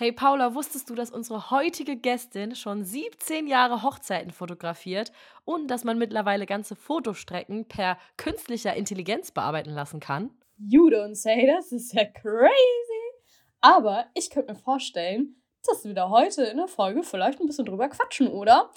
Hey Paula, wusstest du, dass unsere heutige Gästin schon 17 Jahre Hochzeiten fotografiert und dass man mittlerweile ganze Fotostrecken per künstlicher Intelligenz bearbeiten lassen kann? You don't say, das ist ja crazy. Aber ich könnte mir vorstellen, dass wir da heute in der Folge vielleicht ein bisschen drüber quatschen, oder?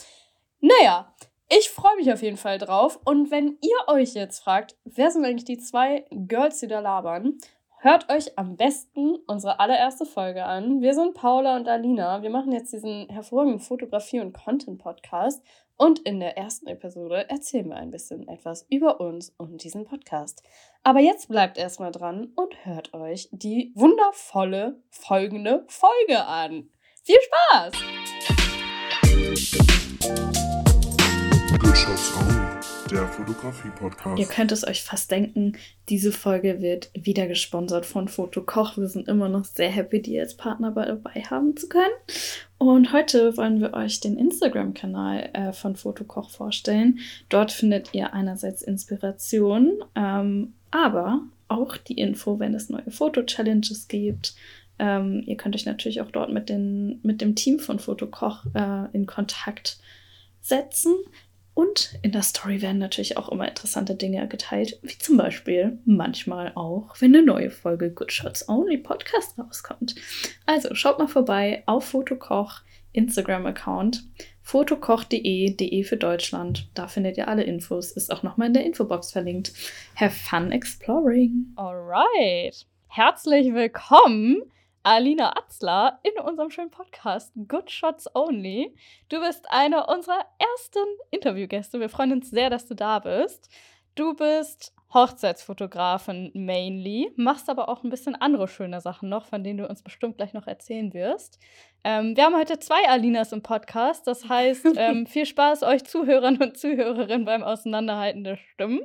Naja, ich freue mich auf jeden Fall drauf. Und wenn ihr euch jetzt fragt, wer sind eigentlich die zwei Girls, die da labern, Hört euch am besten unsere allererste Folge an. Wir sind Paula und Alina. Wir machen jetzt diesen hervorragenden Fotografie- und Content-Podcast. Und in der ersten Episode erzählen wir ein bisschen etwas über uns und diesen Podcast. Aber jetzt bleibt erstmal dran und hört euch die wundervolle folgende Folge an. Viel Spaß! Good der Fotografie-Podcast. Ihr könnt es euch fast denken, diese Folge wird wieder gesponsert von Fotokoch. Wir sind immer noch sehr happy, die als Partner dabei haben zu können. Und heute wollen wir euch den Instagram-Kanal äh, von Fotokoch vorstellen. Dort findet ihr einerseits Inspiration, ähm, aber auch die Info, wenn es neue Foto-Challenges gibt. Ähm, ihr könnt euch natürlich auch dort mit, den, mit dem Team von Fotokoch äh, in Kontakt setzen. Und in der Story werden natürlich auch immer interessante Dinge geteilt, wie zum Beispiel manchmal auch, wenn eine neue Folge Good Shots Only Podcast rauskommt. Also schaut mal vorbei auf Fotokoch Instagram-Account fotokoch.de, de für Deutschland. Da findet ihr alle Infos, ist auch nochmal in der Infobox verlinkt. Have fun exploring! Alright! Herzlich willkommen Alina Atzler in unserem schönen Podcast Good Shots Only. Du bist eine unserer ersten Interviewgäste. Wir freuen uns sehr, dass du da bist. Du bist Hochzeitsfotografin mainly, machst aber auch ein bisschen andere schöne Sachen noch, von denen du uns bestimmt gleich noch erzählen wirst. Ähm, wir haben heute zwei Alinas im Podcast. Das heißt, ähm, viel Spaß euch Zuhörern und Zuhörerinnen beim Auseinanderhalten der Stimmen.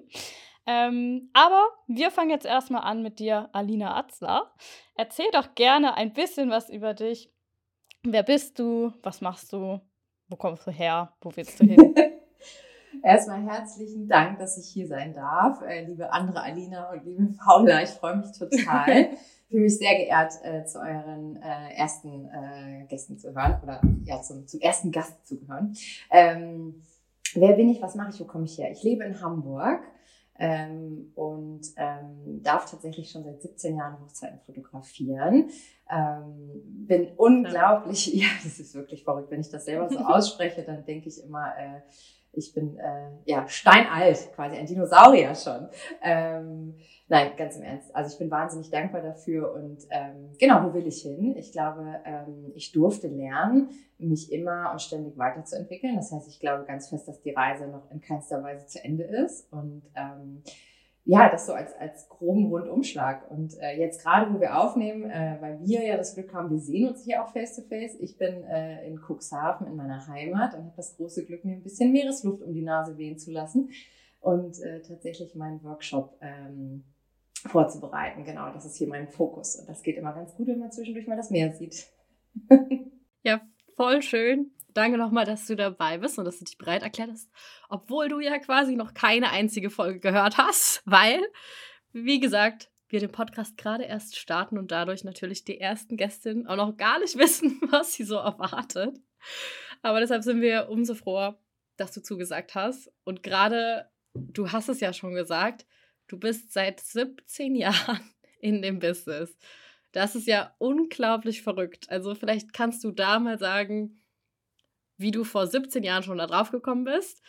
Ähm, aber wir fangen jetzt erstmal an mit dir, Alina Atzler. Erzähl doch gerne ein bisschen was über dich. Wer bist du? Was machst du? Wo kommst du her? Wo willst du hin? Erstmal herzlichen Dank, dass ich hier sein darf, äh, liebe andere Alina und liebe Paula. Ich freue mich total. fühle mich sehr geehrt, äh, zu euren äh, ersten äh, Gästen zu hören oder ja, zum, zum ersten Gast zu gehören. Ähm, wer bin ich? Was mache ich? Wo komme ich her? Ich lebe in Hamburg ähm, und ähm, darf tatsächlich schon seit 17 Jahren Hochzeiten fotografieren. Ähm, bin unglaublich, ja. das ist wirklich verrückt, wenn ich das selber so ausspreche, dann denke ich immer, äh, ich bin äh, ja steinalt, quasi ein Dinosaurier schon. Ähm, nein, ganz im Ernst. Also ich bin wahnsinnig dankbar dafür und ähm, genau, wo will ich hin? Ich glaube, ähm, ich durfte lernen, mich immer und ständig weiterzuentwickeln. Das heißt, ich glaube ganz fest, dass die Reise noch in keinster Weise zu Ende ist und ähm, ja, das so als, als groben Rundumschlag. Und äh, jetzt gerade, wo wir aufnehmen, äh, weil wir ja das Glück haben, wir sehen uns hier auch face to face. Ich bin äh, in Cuxhaven in meiner Heimat und habe das große Glück, mir ein bisschen Meeresluft um die Nase wehen zu lassen und äh, tatsächlich meinen Workshop ähm, vorzubereiten. Genau, das ist hier mein Fokus. Und das geht immer ganz gut, wenn man zwischendurch mal das Meer sieht. ja, voll schön. Danke nochmal, dass du dabei bist und dass du dich bereit erklärt hast, obwohl du ja quasi noch keine einzige Folge gehört hast, weil, wie gesagt, wir den Podcast gerade erst starten und dadurch natürlich die ersten Gästinnen auch noch gar nicht wissen, was sie so erwartet. Aber deshalb sind wir umso froher, dass du zugesagt hast. Und gerade, du hast es ja schon gesagt, du bist seit 17 Jahren in dem Business. Das ist ja unglaublich verrückt. Also vielleicht kannst du da mal sagen, wie du vor 17 Jahren schon da drauf gekommen bist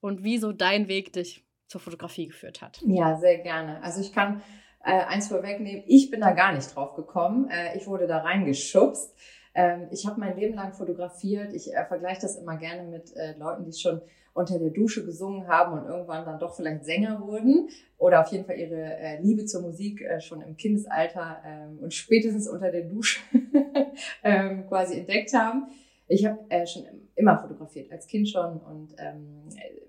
und wie so dein Weg dich zur Fotografie geführt hat. Ja, sehr gerne. Also ich kann äh, eins vorwegnehmen, ich bin da gar nicht drauf gekommen. Äh, ich wurde da reingeschubst. Ähm, ich habe mein Leben lang fotografiert. Ich äh, vergleiche das immer gerne mit äh, Leuten, die schon unter der Dusche gesungen haben und irgendwann dann doch vielleicht Sänger wurden oder auf jeden Fall ihre äh, Liebe zur Musik äh, schon im Kindesalter ähm, und spätestens unter der Dusche ähm, quasi entdeckt haben. Ich habe schon immer fotografiert, als Kind schon. Und ähm,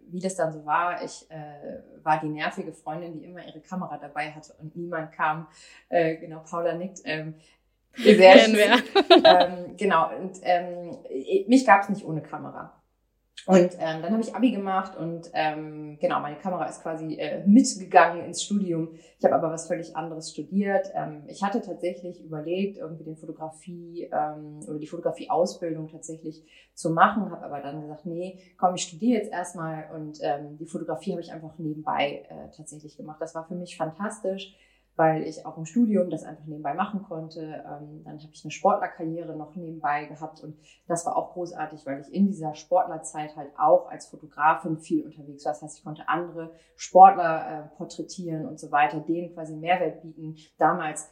wie das dann so war, ich äh, war die nervige Freundin, die immer ihre Kamera dabei hatte und niemand kam. Äh, genau, Paula nickt. Ähm, sehr schön. ähm, genau, und ähm, mich gab es nicht ohne Kamera. Und ähm, dann habe ich Abi gemacht und ähm, genau, meine Kamera ist quasi äh, mitgegangen ins Studium. Ich habe aber was völlig anderes studiert. Ähm, ich hatte tatsächlich überlegt, irgendwie den Fotografie ähm, oder die Fotografie-Ausbildung tatsächlich zu machen, habe aber dann gesagt, nee, komm, ich studiere jetzt erstmal und ähm, die Fotografie habe ich einfach nebenbei äh, tatsächlich gemacht. Das war für mich fantastisch weil ich auch im Studium das einfach nebenbei machen konnte. Ähm, dann habe ich eine Sportlerkarriere noch nebenbei gehabt und das war auch großartig, weil ich in dieser Sportlerzeit halt auch als Fotografin viel unterwegs war. Das heißt, ich konnte andere Sportler äh, porträtieren und so weiter, denen quasi Mehrwert bieten. Damals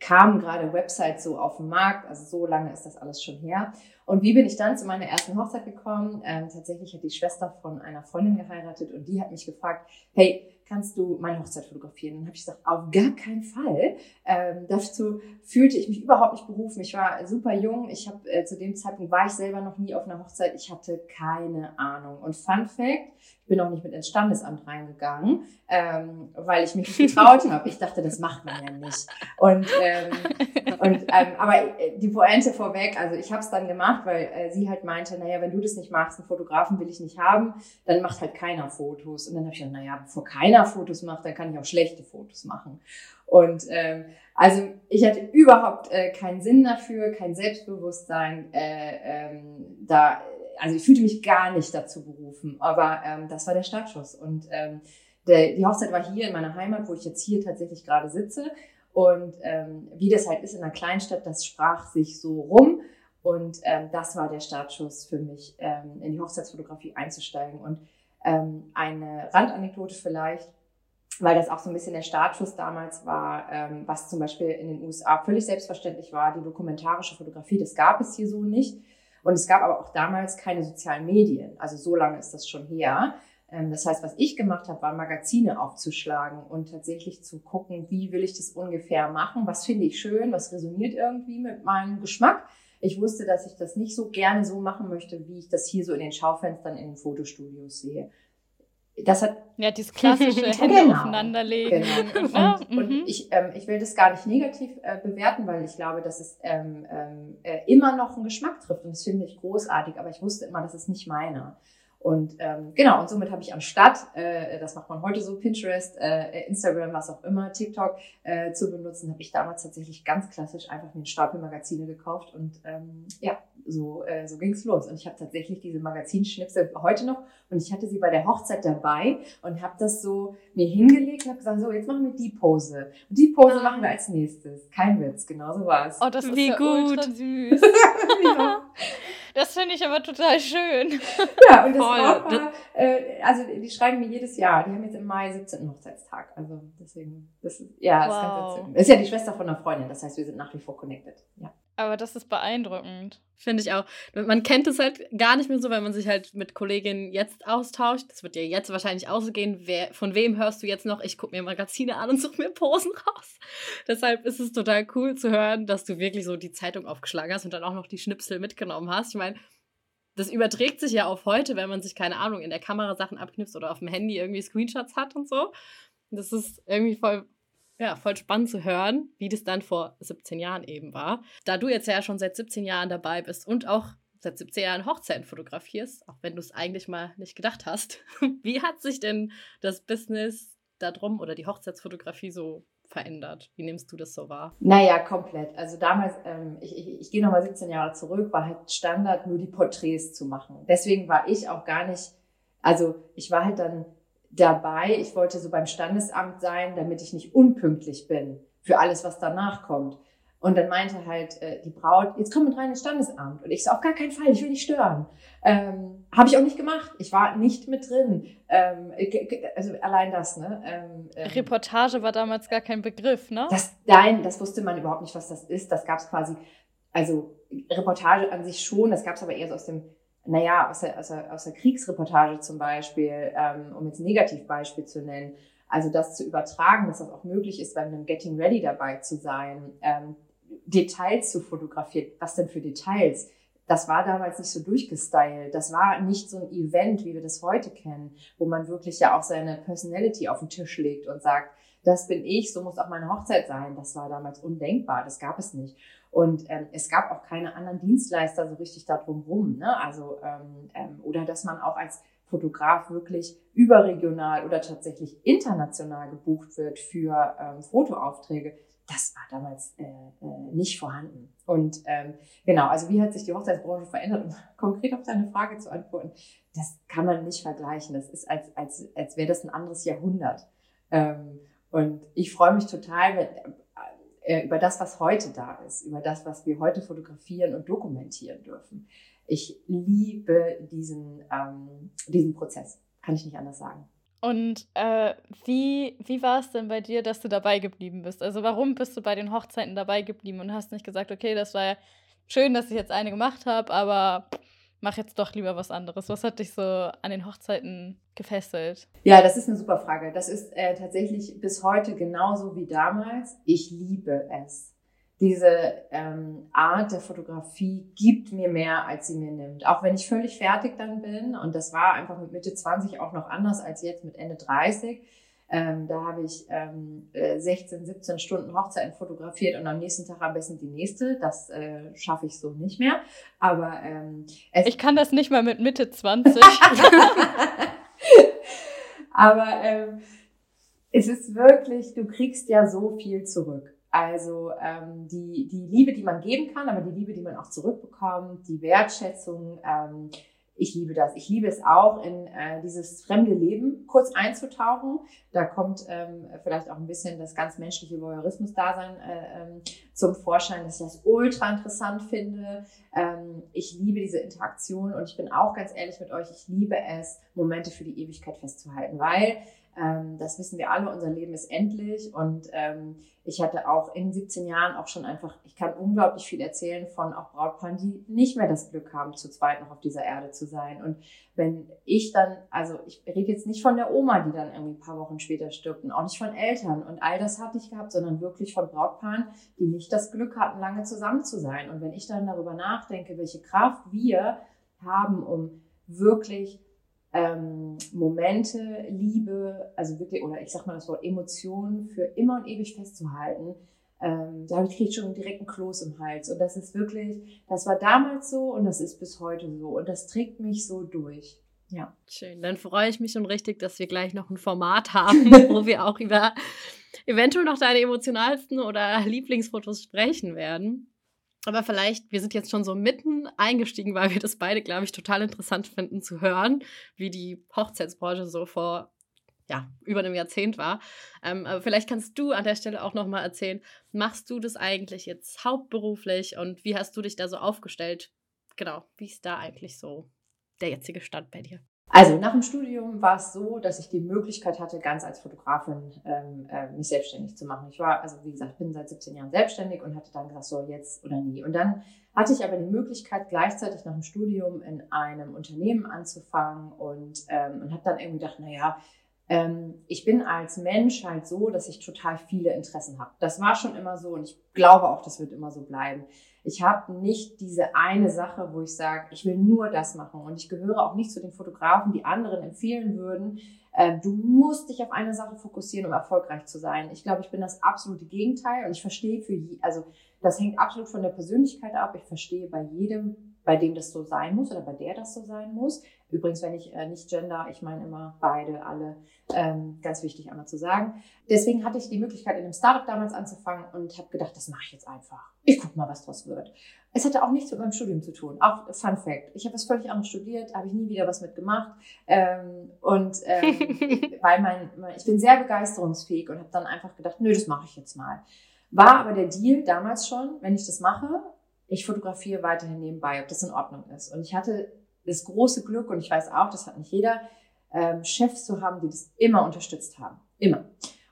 kamen gerade Websites so auf den Markt, also so lange ist das alles schon her. Und wie bin ich dann zu meiner ersten Hochzeit gekommen? Ähm, tatsächlich hat die Schwester von einer Freundin geheiratet und die hat mich gefragt, hey, kannst du meine Hochzeit fotografieren? dann habe ich gesagt, auf gar keinen Fall. Ähm, dazu fühlte ich mich überhaupt nicht berufen. Ich war super jung. Ich habe äh, zu dem Zeitpunkt war ich selber noch nie auf einer Hochzeit. Ich hatte keine Ahnung. Und Fun Fact: Ich bin auch nicht mit ins Standesamt reingegangen, ähm, weil ich mich nicht getraut habe. Ich dachte, das macht man ja nicht. Und ähm, und ähm, aber äh, die Pointe vorweg. Also ich habe es dann gemacht, weil äh, sie halt meinte, naja, wenn du das nicht machst, einen Fotografen will ich nicht haben, dann macht halt keiner Fotos. Und dann habe ich gesagt, naja, bevor keiner keiner Fotos macht, dann kann ich auch schlechte Fotos machen. Und ähm, also ich hatte überhaupt äh, keinen Sinn dafür, kein Selbstbewusstsein. Äh, ähm, da, also ich fühlte mich gar nicht dazu berufen, aber ähm, das war der Startschuss. Und ähm, der, die Hochzeit war hier in meiner Heimat, wo ich jetzt hier tatsächlich gerade sitze. Und ähm, wie das halt ist in einer Kleinstadt, das sprach sich so rum. Und ähm, das war der Startschuss für mich, ähm, in die Hochzeitsfotografie einzusteigen. Und ähm, eine Randanekdote vielleicht, weil das auch so ein bisschen der Startschuss damals war, ähm, was zum Beispiel in den USA völlig selbstverständlich war, die dokumentarische Fotografie, das gab es hier so nicht. Und es gab aber auch damals keine sozialen Medien. Also so lange ist das schon her. Ähm, das heißt, was ich gemacht habe, war Magazine aufzuschlagen und tatsächlich zu gucken, wie will ich das ungefähr machen, was finde ich schön, was resoniert irgendwie mit meinem Geschmack. Ich wusste, dass ich das nicht so gerne so machen möchte, wie ich das hier so in den Schaufenstern in den Fotostudios sehe. Das hat ja dieses klassische Hände genau, aufeinanderlegen. Genau. Und, und, und mhm. ich, ähm, ich will das gar nicht negativ äh, bewerten, weil ich glaube, dass es ähm, ähm, äh, immer noch einen Geschmack trifft und das finde ich großartig. Aber ich wusste immer, das ist nicht meiner. Und ähm, genau, und somit habe ich anstatt, äh, das macht man heute so, Pinterest, äh, Instagram, was auch immer, TikTok äh, zu benutzen, habe ich damals tatsächlich ganz klassisch einfach mir einen Stapel Magazine gekauft und ähm, ja, so, äh, so ging's los. Und ich habe tatsächlich diese Magazinschnipsel heute noch und ich hatte sie bei der Hochzeit dabei und habe das so mir hingelegt und habe gesagt, so, jetzt machen wir die Pose. Und die Pose ah. machen wir als nächstes. Kein Witz, genau so war es. Oh, das ist Wie ja gut. ultra süß. ja. Das finde ich aber total schön. Ja, und das Voll. war, äh, also die schreiben mir jedes Jahr. Die haben jetzt im Mai 17. Hochzeitstag. Also deswegen, das ist, ja, wow. ist ganz. Ist ja die Schwester von einer Freundin, das heißt, wir sind nach wie vor connected. Ja. Aber das ist beeindruckend. Finde ich auch. Man kennt es halt gar nicht mehr so, weil man sich halt mit Kolleginnen jetzt austauscht. Das wird ja jetzt wahrscheinlich ausgehen. Wer, von wem hörst du jetzt noch? Ich gucke mir Magazine an und suche mir Posen raus. Deshalb ist es total cool zu hören, dass du wirklich so die Zeitung aufgeschlagen hast und dann auch noch die Schnipsel mitgenommen hast. Ich meine, das überträgt sich ja auf heute, wenn man sich, keine Ahnung, in der Kamera Sachen abknipst oder auf dem Handy irgendwie Screenshots hat und so. Das ist irgendwie voll ja, voll spannend zu hören, wie das dann vor 17 Jahren eben war. Da du jetzt ja schon seit 17 Jahren dabei bist und auch seit 17 Jahren Hochzeiten fotografierst, auch wenn du es eigentlich mal nicht gedacht hast. Wie hat sich denn das Business darum oder die Hochzeitsfotografie so verändert? Wie nimmst du das so wahr? Naja, komplett. Also damals, ähm, ich, ich, ich gehe nochmal 17 Jahre zurück, war halt Standard, nur die Porträts zu machen. Deswegen war ich auch gar nicht, also ich war halt dann dabei. Ich wollte so beim Standesamt sein, damit ich nicht unpünktlich bin für alles, was danach kommt. Und dann meinte halt äh, die Braut, jetzt komm mit rein ins Standesamt. Und ich so, auf gar keinen Fall, ich will nicht stören. Ähm, Habe ich auch nicht gemacht. Ich war nicht mit drin. Ähm, also allein das, ne? Ähm, ähm, Reportage war damals gar kein Begriff, ne? Das, nein, das wusste man überhaupt nicht, was das ist. Das gab es quasi, also Reportage an sich schon, das gab es aber eher so aus dem naja, aus der, aus der, aus der Kriegsreportage zum Beispiel, ähm, um jetzt ein Negativbeispiel zu nennen, also das zu übertragen, dass das auch möglich ist, bei einem Getting Ready dabei zu sein, ähm, Details zu fotografieren. Was denn für Details? Das war damals nicht so durchgestylt. Das war nicht so ein Event, wie wir das heute kennen, wo man wirklich ja auch seine Personality auf den Tisch legt und sagt, das bin ich, so muss auch meine Hochzeit sein. Das war damals undenkbar, das gab es nicht. Und ähm, es gab auch keine anderen Dienstleister so richtig da drumherum. Ne? Also, ähm, ähm, oder dass man auch als Fotograf wirklich überregional oder tatsächlich international gebucht wird für ähm, Fotoaufträge das war damals äh, äh, nicht vorhanden. Und ähm, genau, also wie hat sich die Hochzeitsbranche verändert, um konkret auf deine Frage zu antworten, das kann man nicht vergleichen. Das ist, als, als, als wäre das ein anderes Jahrhundert. Ähm, und ich freue mich total wenn, über das, was heute da ist, über das, was wir heute fotografieren und dokumentieren dürfen. Ich liebe diesen, ähm, diesen Prozess, kann ich nicht anders sagen. Und äh, wie, wie war es denn bei dir, dass du dabei geblieben bist? Also warum bist du bei den Hochzeiten dabei geblieben und hast nicht gesagt, okay, das war ja schön, dass ich jetzt eine gemacht habe, aber mach jetzt doch lieber was anderes. Was hat dich so an den Hochzeiten gefesselt? Ja, das ist eine super Frage. Das ist äh, tatsächlich bis heute genauso wie damals. Ich liebe es diese ähm, Art der Fotografie gibt mir mehr, als sie mir nimmt. Auch wenn ich völlig fertig dann bin, und das war einfach mit Mitte 20 auch noch anders als jetzt mit Ende 30. Ähm, da habe ich ähm, 16, äh, 17 Stunden Hochzeiten fotografiert und am nächsten Tag am besten die nächste. Das äh, schaffe ich so nicht mehr. Aber ähm, ich kann das nicht mal mit Mitte 20. Aber ähm, es ist wirklich, du kriegst ja so viel zurück. Also ähm, die, die Liebe, die man geben kann, aber die Liebe, die man auch zurückbekommt, die Wertschätzung, ähm, ich liebe das. Ich liebe es auch, in äh, dieses fremde Leben kurz einzutauchen. Da kommt ähm, vielleicht auch ein bisschen das ganz menschliche Voyeurismus-Dasein äh, ähm, zum Vorschein, dass ich das ultra interessant finde. Ähm, ich liebe diese Interaktion und ich bin auch ganz ehrlich mit euch, ich liebe es, Momente für die Ewigkeit festzuhalten, weil ähm, das wissen wir alle, unser Leben ist endlich. Und ähm, ich hatte auch in 17 Jahren auch schon einfach, ich kann unglaublich viel erzählen von auch Brautpaaren, die nicht mehr das Glück haben, zu zweit noch auf dieser Erde zu sein. Und wenn ich dann, also ich rede jetzt nicht von der Oma, die dann irgendwie ein paar Wochen später stirbt und auch nicht von Eltern und all das hatte ich gehabt, sondern wirklich von Brautpaaren, die nicht das Glück hatten, lange zusammen zu sein. Und wenn ich dann darüber nachdenke, welche Kraft wir haben, um wirklich ähm, Momente, Liebe, also wirklich, oder ich sag mal das Wort Emotionen für immer und ewig festzuhalten, ähm, da kriege ich schon direkt einen Kloß im Hals. Und das ist wirklich, das war damals so und das ist bis heute so. Und das trägt mich so durch. Ja. Schön. Dann freue ich mich schon richtig, dass wir gleich noch ein Format haben, wo wir auch über eventuell noch deine emotionalsten oder Lieblingsfotos sprechen werden. Aber vielleicht, wir sind jetzt schon so mitten eingestiegen, weil wir das beide, glaube ich, total interessant finden zu hören, wie die Hochzeitsbranche so vor ja, über einem Jahrzehnt war. Ähm, aber vielleicht kannst du an der Stelle auch nochmal erzählen, machst du das eigentlich jetzt hauptberuflich und wie hast du dich da so aufgestellt? Genau, wie ist da eigentlich so der jetzige Stand bei dir? Also nach dem Studium war es so, dass ich die Möglichkeit hatte, ganz als Fotografin ähm, äh, mich selbstständig zu machen. Ich war, also wie gesagt, bin seit 17 Jahren selbstständig und hatte dann gesagt, so jetzt oder nie. Und dann hatte ich aber die Möglichkeit, gleichzeitig nach dem Studium in einem Unternehmen anzufangen und, ähm, und habe dann irgendwie gedacht, naja, ähm, ich bin als Mensch halt so, dass ich total viele Interessen habe. Das war schon immer so und ich glaube auch, das wird immer so bleiben. Ich habe nicht diese eine Sache, wo ich sage, ich will nur das machen. Und ich gehöre auch nicht zu den Fotografen, die anderen empfehlen würden, äh, du musst dich auf eine Sache fokussieren, um erfolgreich zu sein. Ich glaube, ich bin das absolute Gegenteil und ich verstehe für, je, also das hängt absolut von der Persönlichkeit ab. Ich verstehe bei jedem, bei dem das so sein muss oder bei der das so sein muss. Übrigens, wenn ich äh, nicht gender, ich meine immer beide, alle, ähm, ganz wichtig einmal zu sagen. Deswegen hatte ich die Möglichkeit, in einem Startup damals anzufangen und habe gedacht, das mache ich jetzt einfach. Ich gucke mal, was draus wird. Es hatte auch nichts mit meinem Studium zu tun. Auch Fun Fact. Ich habe was völlig anderes studiert, habe ich nie wieder was mitgemacht. Ähm, und ähm, weil mein, mein, ich bin sehr begeisterungsfähig und habe dann einfach gedacht, nö, das mache ich jetzt mal. War aber der Deal damals schon, wenn ich das mache, ich fotografiere weiterhin nebenbei, ob das in Ordnung ist. Und ich hatte das große Glück, und ich weiß auch, das hat nicht jeder, ähm, Chefs zu haben, die das immer unterstützt haben. Immer.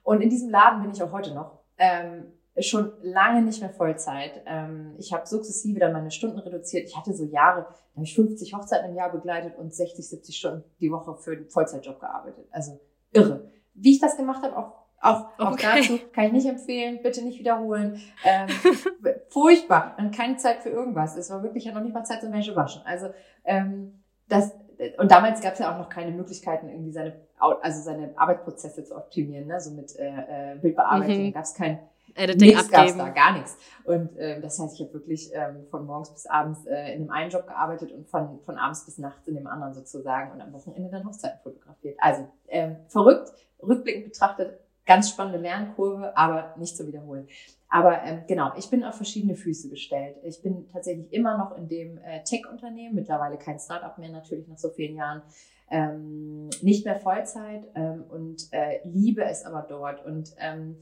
Und in diesem Laden bin ich auch heute noch. Ähm, schon lange nicht mehr Vollzeit. Ähm, ich habe sukzessive dann meine Stunden reduziert. Ich hatte so Jahre, da habe ich 50 Hochzeiten im Jahr begleitet und 60, 70 Stunden die Woche für einen Vollzeitjob gearbeitet. Also irre. Wie ich das gemacht habe, auch auch, auch okay. dazu kann ich nicht empfehlen, bitte nicht wiederholen. Ähm, furchtbar. Und keine Zeit für irgendwas. Es war wirklich ja noch nicht mal Zeit zum Wäsche waschen. Also ähm, das und damals gab es ja auch noch keine Möglichkeiten, irgendwie seine, also seine Arbeitsprozesse zu optimieren, ne? so mit äh, äh Bildbearbeitung. Mhm. gab es kein Editing nichts gab's abgeben. da, gar nichts. Und ähm, das heißt, ich habe wirklich ähm, von morgens bis abends äh, in dem einen Job gearbeitet und von, von abends bis nachts in dem anderen sozusagen und am Wochenende dann Hochzeiten fotografiert. Also ähm, verrückt, rückblickend betrachtet, ganz spannende Lernkurve, aber nicht zu wiederholen. Aber ähm, genau, ich bin auf verschiedene Füße gestellt. Ich bin tatsächlich immer noch in dem äh, Tech-Unternehmen, mittlerweile kein Startup mehr, natürlich nach so vielen Jahren, ähm, nicht mehr Vollzeit ähm, und äh, liebe es aber dort. Und ähm,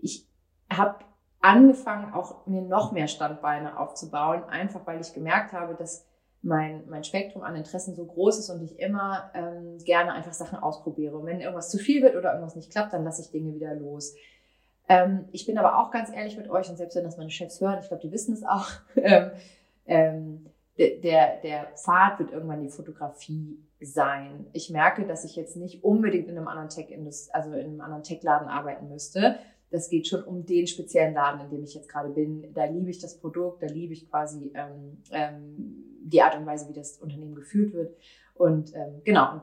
ich habe angefangen, auch mir noch mehr Standbeine aufzubauen, einfach weil ich gemerkt habe, dass mein, mein Spektrum an Interessen so groß ist und ich immer ähm, gerne einfach Sachen ausprobiere. Und wenn irgendwas zu viel wird oder irgendwas nicht klappt, dann lasse ich Dinge wieder los. Ähm, ich bin aber auch ganz ehrlich mit euch und selbst wenn das meine Chefs hören, ich glaube, die wissen es auch, ähm, ähm, der, der Pfad wird irgendwann die Fotografie sein. Ich merke, dass ich jetzt nicht unbedingt in einem anderen Tech, also in einem anderen Tech-Laden arbeiten müsste. Das geht schon um den speziellen Laden, in dem ich jetzt gerade bin. Da liebe ich das Produkt, da liebe ich quasi ähm, ähm, die Art und Weise, wie das Unternehmen geführt wird. Und ähm, genau, und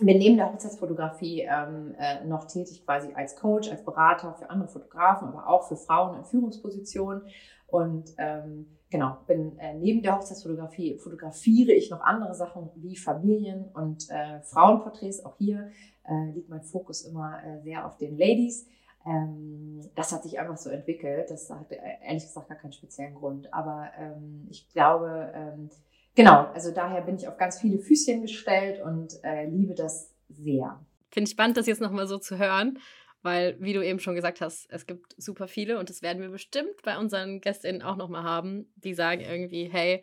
bin neben der Hochzeitsfotografie ähm, äh, noch tätig quasi als Coach, als Berater für andere Fotografen, aber auch für Frauen in Führungspositionen. Und ähm, genau, bin äh, neben der Hochzeitsfotografie fotografiere ich noch andere Sachen wie Familien und äh, Frauenporträts. Auch hier äh, liegt mein Fokus immer äh, sehr auf den Ladies. Ähm, das hat sich einfach so entwickelt. Das hat äh, ehrlich gesagt gar keinen speziellen Grund. Aber ähm, ich glaube, ähm, genau, also daher bin ich auf ganz viele Füßchen gestellt und äh, liebe das sehr. Finde ich spannend, das jetzt nochmal so zu hören, weil, wie du eben schon gesagt hast, es gibt super viele und das werden wir bestimmt bei unseren GästInnen auch nochmal haben, die sagen irgendwie, hey,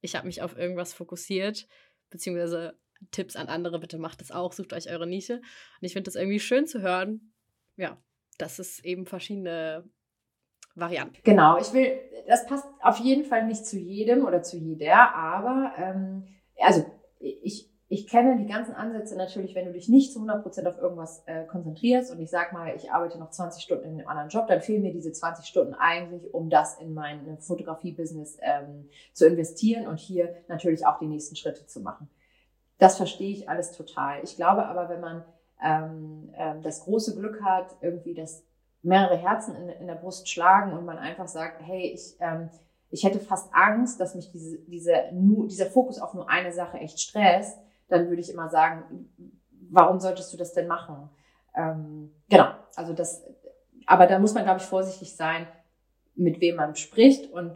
ich habe mich auf irgendwas fokussiert, beziehungsweise Tipps an andere, bitte macht das auch, sucht euch eure Nische. Und ich finde das irgendwie schön zu hören, ja, dass es eben verschiedene Varianten. Genau, ich will, das passt auf jeden Fall nicht zu jedem oder zu jeder, aber ähm, also ich, ich kenne die ganzen Ansätze natürlich, wenn du dich nicht zu 100% auf irgendwas äh, konzentrierst und ich sag mal, ich arbeite noch 20 Stunden in einem anderen Job, dann fehlen mir diese 20 Stunden eigentlich, um das in mein Fotografie-Business ähm, zu investieren und hier natürlich auch die nächsten Schritte zu machen. Das verstehe ich alles total. Ich glaube aber, wenn man ähm, ähm, das große Glück hat, irgendwie, dass mehrere Herzen in, in der Brust schlagen und man einfach sagt, hey, ich, ähm, ich hätte fast Angst, dass mich diese, diese, nur, dieser Fokus auf nur eine Sache echt stresst, dann würde ich immer sagen, warum solltest du das denn machen? Ähm, genau, also das, aber da muss man, glaube ich, vorsichtig sein, mit wem man spricht und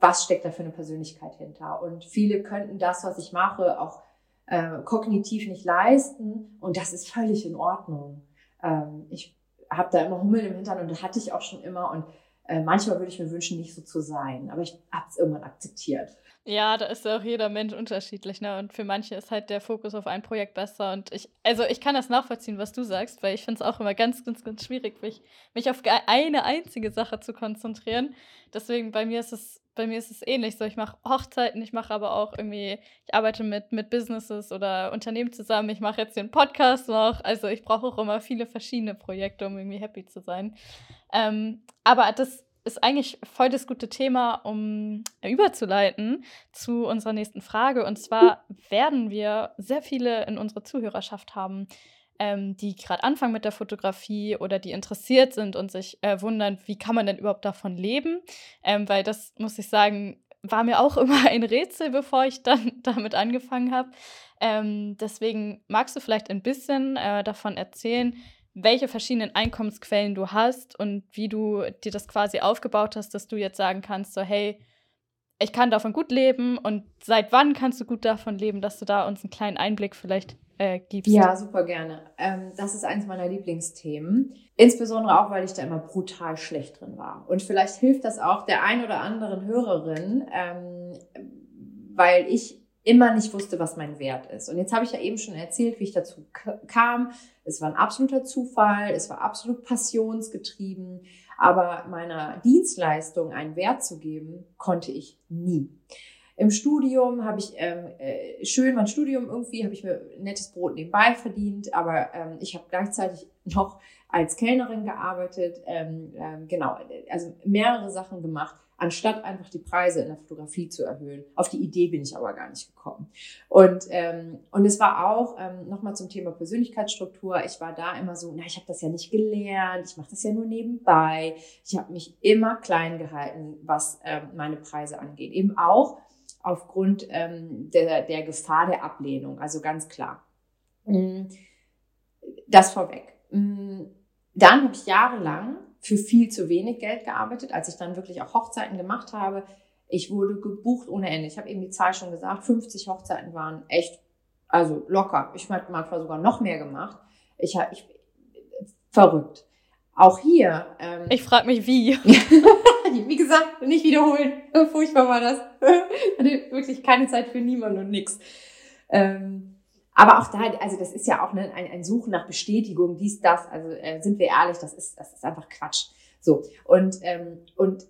was steckt da für eine Persönlichkeit hinter. Und viele könnten das, was ich mache, auch äh, kognitiv nicht leisten und das ist völlig in Ordnung. Ähm, ich habe da immer Hummel im Hintern und das hatte ich auch schon immer und äh, manchmal würde ich mir wünschen, nicht so zu sein, aber ich habe es irgendwann akzeptiert. Ja, da ist auch jeder Mensch unterschiedlich, ne? Und für manche ist halt der Fokus auf ein Projekt besser. Und ich, also ich kann das nachvollziehen, was du sagst, weil ich finde es auch immer ganz, ganz, ganz schwierig, mich, mich auf eine einzige Sache zu konzentrieren. Deswegen bei mir ist es, bei mir ist es ähnlich. So, ich mache Hochzeiten, ich mache aber auch irgendwie, ich arbeite mit, mit Businesses oder Unternehmen zusammen, ich mache jetzt den Podcast noch. Also ich brauche auch immer viele verschiedene Projekte, um irgendwie happy zu sein. Ähm, aber das ist eigentlich voll das gute Thema, um überzuleiten zu unserer nächsten Frage. Und zwar werden wir sehr viele in unserer Zuhörerschaft haben, ähm, die gerade anfangen mit der Fotografie oder die interessiert sind und sich äh, wundern, wie kann man denn überhaupt davon leben? Ähm, weil das, muss ich sagen, war mir auch immer ein Rätsel, bevor ich dann damit angefangen habe. Ähm, deswegen magst du vielleicht ein bisschen äh, davon erzählen, welche verschiedenen Einkommensquellen du hast und wie du dir das quasi aufgebaut hast, dass du jetzt sagen kannst, so hey, ich kann davon gut leben und seit wann kannst du gut davon leben, dass du da uns einen kleinen Einblick vielleicht äh, gibst? Ja, super gerne. Ähm, das ist eines meiner Lieblingsthemen. Insbesondere auch, weil ich da immer brutal schlecht drin war. Und vielleicht hilft das auch der ein oder anderen Hörerin, ähm, weil ich immer nicht wusste, was mein Wert ist. Und jetzt habe ich ja eben schon erzählt, wie ich dazu kam. Es war ein absoluter Zufall, es war absolut passionsgetrieben, aber meiner Dienstleistung einen Wert zu geben, konnte ich nie. Im Studium habe ich ähm, äh, schön mein Studium irgendwie, habe ich mir nettes Brot nebenbei verdient, aber ähm, ich habe gleichzeitig noch als Kellnerin gearbeitet, ähm, ähm, genau, also mehrere Sachen gemacht, anstatt einfach die Preise in der Fotografie zu erhöhen. Auf die Idee bin ich aber gar nicht gekommen. Und, ähm, und es war auch, ähm, nochmal zum Thema Persönlichkeitsstruktur, ich war da immer so, na, ich habe das ja nicht gelernt, ich mache das ja nur nebenbei. Ich habe mich immer klein gehalten, was ähm, meine Preise angeht. Eben auch aufgrund ähm, der, der Gefahr der Ablehnung, also ganz klar. Mm, das vorweg. Mm, dann habe ich jahrelang für viel zu wenig Geld gearbeitet, als ich dann wirklich auch Hochzeiten gemacht habe. Ich wurde gebucht ohne Ende. Ich habe eben die Zahl schon gesagt, 50 Hochzeiten waren echt, also locker. Ich habe manchmal sogar noch mehr gemacht. Ich habe, ich, verrückt. Auch hier. Ähm, ich frage mich, wie. wie gesagt, nicht wiederholen. Furchtbar war das. Hatte wirklich keine Zeit für niemanden und nix. Ähm, aber auch da, also das ist ja auch ne, ein, ein Suchen nach Bestätigung, dies, das. Also äh, sind wir ehrlich, das ist, das ist einfach Quatsch. So und ähm, und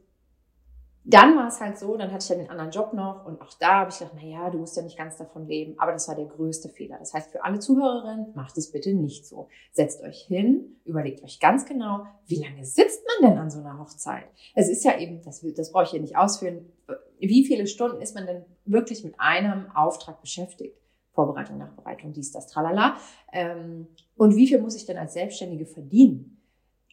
dann war es halt so, dann hatte ich ja den anderen Job noch und auch da habe ich gedacht, na ja, du musst ja nicht ganz davon leben. Aber das war der größte Fehler. Das heißt, für alle Zuhörerinnen, macht es bitte nicht so. Setzt euch hin, überlegt euch ganz genau, wie lange sitzt man denn an so einer Hochzeit? Es ist ja eben, das, das brauche ich hier nicht ausführen, wie viele Stunden ist man denn wirklich mit einem Auftrag beschäftigt? Vorbereitung, Nachbereitung, dies, das, tralala. Ähm, und wie viel muss ich denn als Selbstständige verdienen,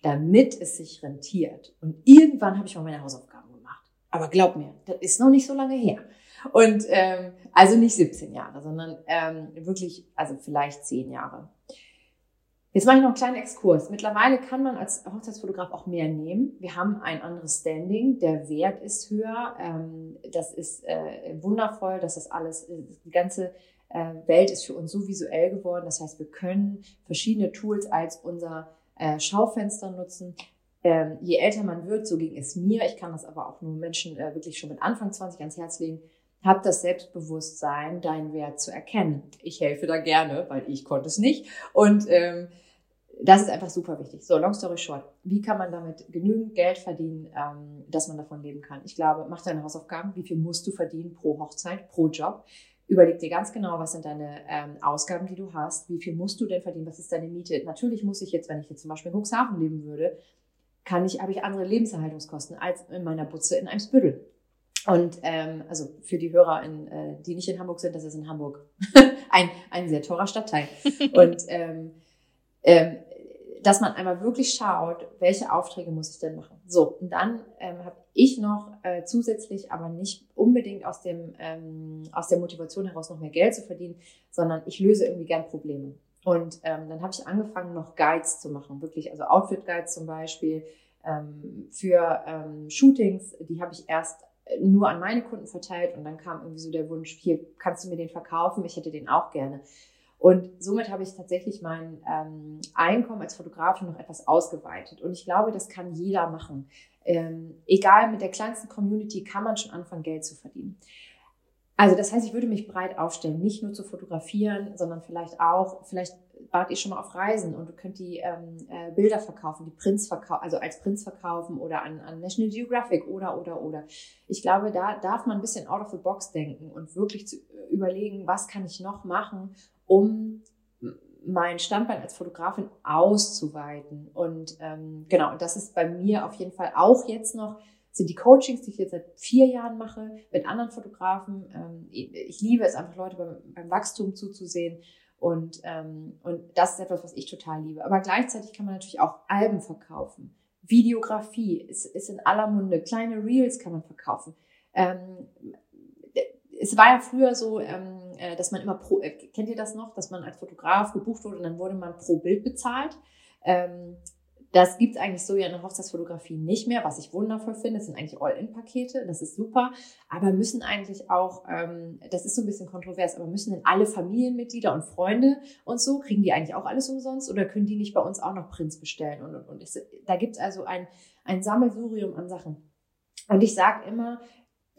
damit es sich rentiert? Und irgendwann habe ich mal meine Hausaufgaben gemacht. Aber glaub mir, das ist noch nicht so lange her. Und ähm, also nicht 17 Jahre, sondern ähm, wirklich, also vielleicht 10 Jahre. Jetzt mache ich noch einen kleinen Exkurs. Mittlerweile kann man als Hochzeitsfotograf auch mehr nehmen. Wir haben ein anderes Standing. Der Wert ist höher. Ähm, das ist äh, wundervoll, dass das alles, äh, die ganze Welt ist für uns so visuell geworden. Das heißt, wir können verschiedene Tools als unser äh, Schaufenster nutzen. Ähm, je älter man wird, so ging es mir. Ich kann das aber auch nur Menschen äh, wirklich schon mit Anfang 20 ans Herz legen. Hab das Selbstbewusstsein, deinen Wert zu erkennen. Ich helfe da gerne, weil ich konnte es nicht. Und ähm, das ist einfach super wichtig. So, long story short. Wie kann man damit genügend Geld verdienen, ähm, dass man davon leben kann? Ich glaube, mach deine Hausaufgaben. Wie viel musst du verdienen pro Hochzeit, pro Job? Überleg dir ganz genau, was sind deine ähm, Ausgaben, die du hast, wie viel musst du denn verdienen, was ist deine Miete. Natürlich muss ich jetzt, wenn ich jetzt zum Beispiel in Cuxhaven leben würde, kann ich, habe ich andere Lebenserhaltungskosten als in meiner Butze in Eimsbüttel. Und ähm, also für die Hörer, in, äh, die nicht in Hamburg sind, das ist in Hamburg ein, ein sehr teurer Stadtteil. Und ähm, ähm, dass man einmal wirklich schaut, welche Aufträge muss ich denn machen. So, und dann ähm, habe ich noch äh, zusätzlich, aber nicht unbedingt aus, dem, ähm, aus der Motivation heraus noch mehr Geld zu verdienen, sondern ich löse irgendwie gern Probleme. Und ähm, dann habe ich angefangen, noch Guides zu machen, wirklich, also Outfit-Guides zum Beispiel ähm, für ähm, Shootings, die habe ich erst nur an meine Kunden verteilt und dann kam irgendwie so der Wunsch, hier kannst du mir den verkaufen, ich hätte den auch gerne. Und somit habe ich tatsächlich mein ähm, Einkommen als Fotografin noch etwas ausgeweitet. Und ich glaube, das kann jeder machen. Ähm, egal, mit der kleinsten Community kann man schon anfangen, Geld zu verdienen. Also das heißt, ich würde mich breit aufstellen, nicht nur zu fotografieren, sondern vielleicht auch, vielleicht wart ihr schon mal auf Reisen und du könnt die ähm, äh, Bilder verkaufen, die Prints verkaufen, also als Prints verkaufen oder an, an National Geographic oder, oder, oder. Ich glaube, da darf man ein bisschen out of the box denken und wirklich zu überlegen, was kann ich noch machen, um mein Standbein als Fotografin auszuweiten. Und ähm, genau, und das ist bei mir auf jeden Fall auch jetzt noch, sind die Coachings, die ich jetzt seit vier Jahren mache, mit anderen Fotografen. Ähm, ich liebe es einfach, Leute beim, beim Wachstum zuzusehen. Und, ähm, und das ist etwas, was ich total liebe. Aber gleichzeitig kann man natürlich auch Alben verkaufen. Videografie ist, ist in aller Munde. Kleine Reels kann man verkaufen. Ähm, es war ja früher so, ähm, äh, dass man immer pro, äh, kennt ihr das noch, dass man als Fotograf gebucht wurde und dann wurde man pro Bild bezahlt. Ähm, das gibt's eigentlich so ja in der Hochzeitsfotografie nicht mehr, was ich wundervoll finde. Das sind eigentlich All-In-Pakete, das ist super. Aber müssen eigentlich auch, ähm, das ist so ein bisschen kontrovers, aber müssen denn alle Familienmitglieder und Freunde und so, kriegen die eigentlich auch alles umsonst oder können die nicht bei uns auch noch Prints bestellen? Und, und, und. Es, da gibt's also ein, ein Sammelsurium an Sachen. Und ich sage immer,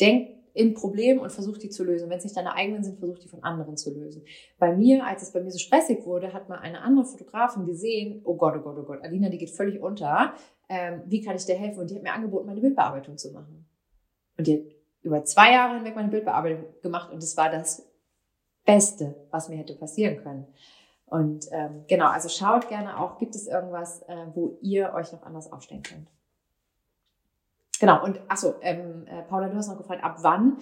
denkt in Problemen und versucht die zu lösen. Wenn es nicht deine eigenen sind, versucht die von anderen zu lösen. Bei mir, als es bei mir so stressig wurde, hat mal eine andere Fotografin gesehen, oh Gott, oh Gott, oh Gott, Alina, die geht völlig unter. Ähm, wie kann ich dir helfen? Und die hat mir angeboten, meine Bildbearbeitung zu machen. Und die hat über zwei Jahre hinweg meine Bildbearbeitung gemacht und es war das Beste, was mir hätte passieren können. Und ähm, genau, also schaut gerne auch, gibt es irgendwas, äh, wo ihr euch noch anders aufstellen könnt. Genau, und achso, ähm, äh, Paula, du hast noch gefragt, ab wann?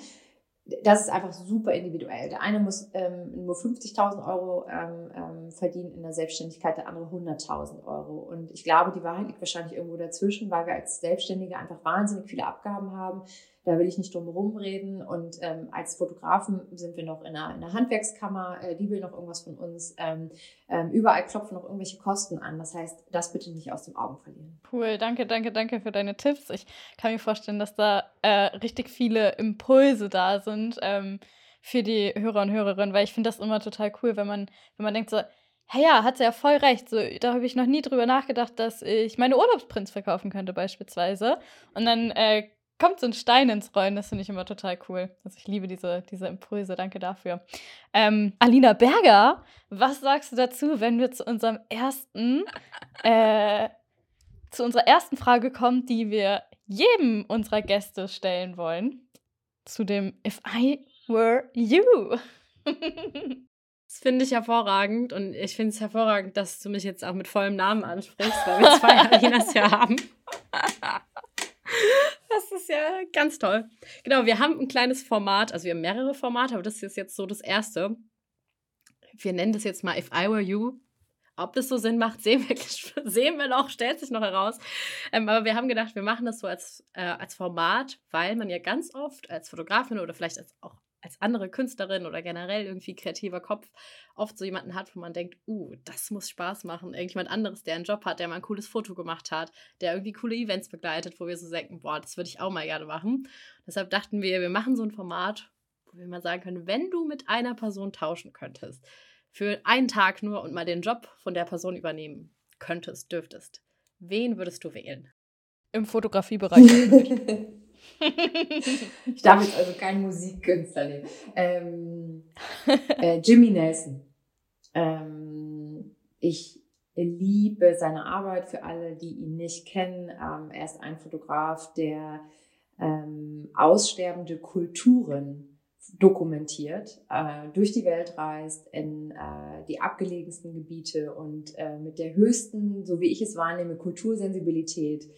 das ist einfach super individuell. Der eine muss ähm, nur 50.000 Euro ähm, ähm, verdienen in der Selbstständigkeit, der andere 100.000 Euro. Und ich glaube, die Wahrheit liegt wahrscheinlich irgendwo dazwischen, weil wir als Selbstständige einfach wahnsinnig viele Abgaben haben. Da will ich nicht drum herum reden. Und ähm, als Fotografen sind wir noch in einer, in einer Handwerkskammer, äh, die will noch irgendwas von uns. Ähm, ähm, überall klopfen noch irgendwelche Kosten an. Das heißt, das bitte nicht aus den Augen verlieren. Cool, danke, danke, danke für deine Tipps. Ich kann mir vorstellen, dass da äh, richtig viele Impulse da sind ähm, für die Hörer und Hörerinnen, weil ich finde das immer total cool, wenn man, wenn man denkt so, hey ja, hat sie ja voll recht. So, da habe ich noch nie drüber nachgedacht, dass ich meine Urlaubsprints verkaufen könnte, beispielsweise. Und dann äh, kommt so ein Stein ins Rollen. Das finde ich immer total cool. Also ich liebe diese, diese Impulse. Danke dafür. Ähm, Alina Berger, was sagst du dazu, wenn wir zu unserem ersten, äh, zu unserer ersten Frage kommen, die wir jedem unserer Gäste stellen wollen? Zu dem If I Were You. Das finde ich hervorragend und ich finde es hervorragend, dass du mich jetzt auch mit vollem Namen ansprichst, weil wir zwei Alinas ja haben. Das ist ja ganz toll. Genau, wir haben ein kleines Format, also wir haben mehrere Formate, aber das ist jetzt so das erste. Wir nennen das jetzt mal If I Were You. Ob das so Sinn macht, sehen wir, sehen wir noch, stellt sich noch heraus. Ähm, aber wir haben gedacht, wir machen das so als, äh, als Format, weil man ja ganz oft als Fotografin oder vielleicht als auch als andere Künstlerin oder generell irgendwie kreativer Kopf oft so jemanden hat, wo man denkt, uh, das muss Spaß machen. Irgendjemand anderes, der einen Job hat, der mal ein cooles Foto gemacht hat, der irgendwie coole Events begleitet, wo wir so denken, boah, das würde ich auch mal gerne machen. Deshalb dachten wir, wir machen so ein Format, wo wir mal sagen können, wenn du mit einer Person tauschen könntest, für einen Tag nur und mal den Job von der Person übernehmen könntest, dürftest, wen würdest du wählen? Im Fotografiebereich. ich darf jetzt also keinen Musikkünstler nehmen. Ähm, äh, Jimmy Nelson. Ähm, ich liebe seine Arbeit für alle, die ihn nicht kennen. Ähm, er ist ein Fotograf, der ähm, aussterbende Kulturen dokumentiert, äh, durch die Welt reist, in äh, die abgelegensten Gebiete und äh, mit der höchsten, so wie ich es wahrnehme, Kultursensibilität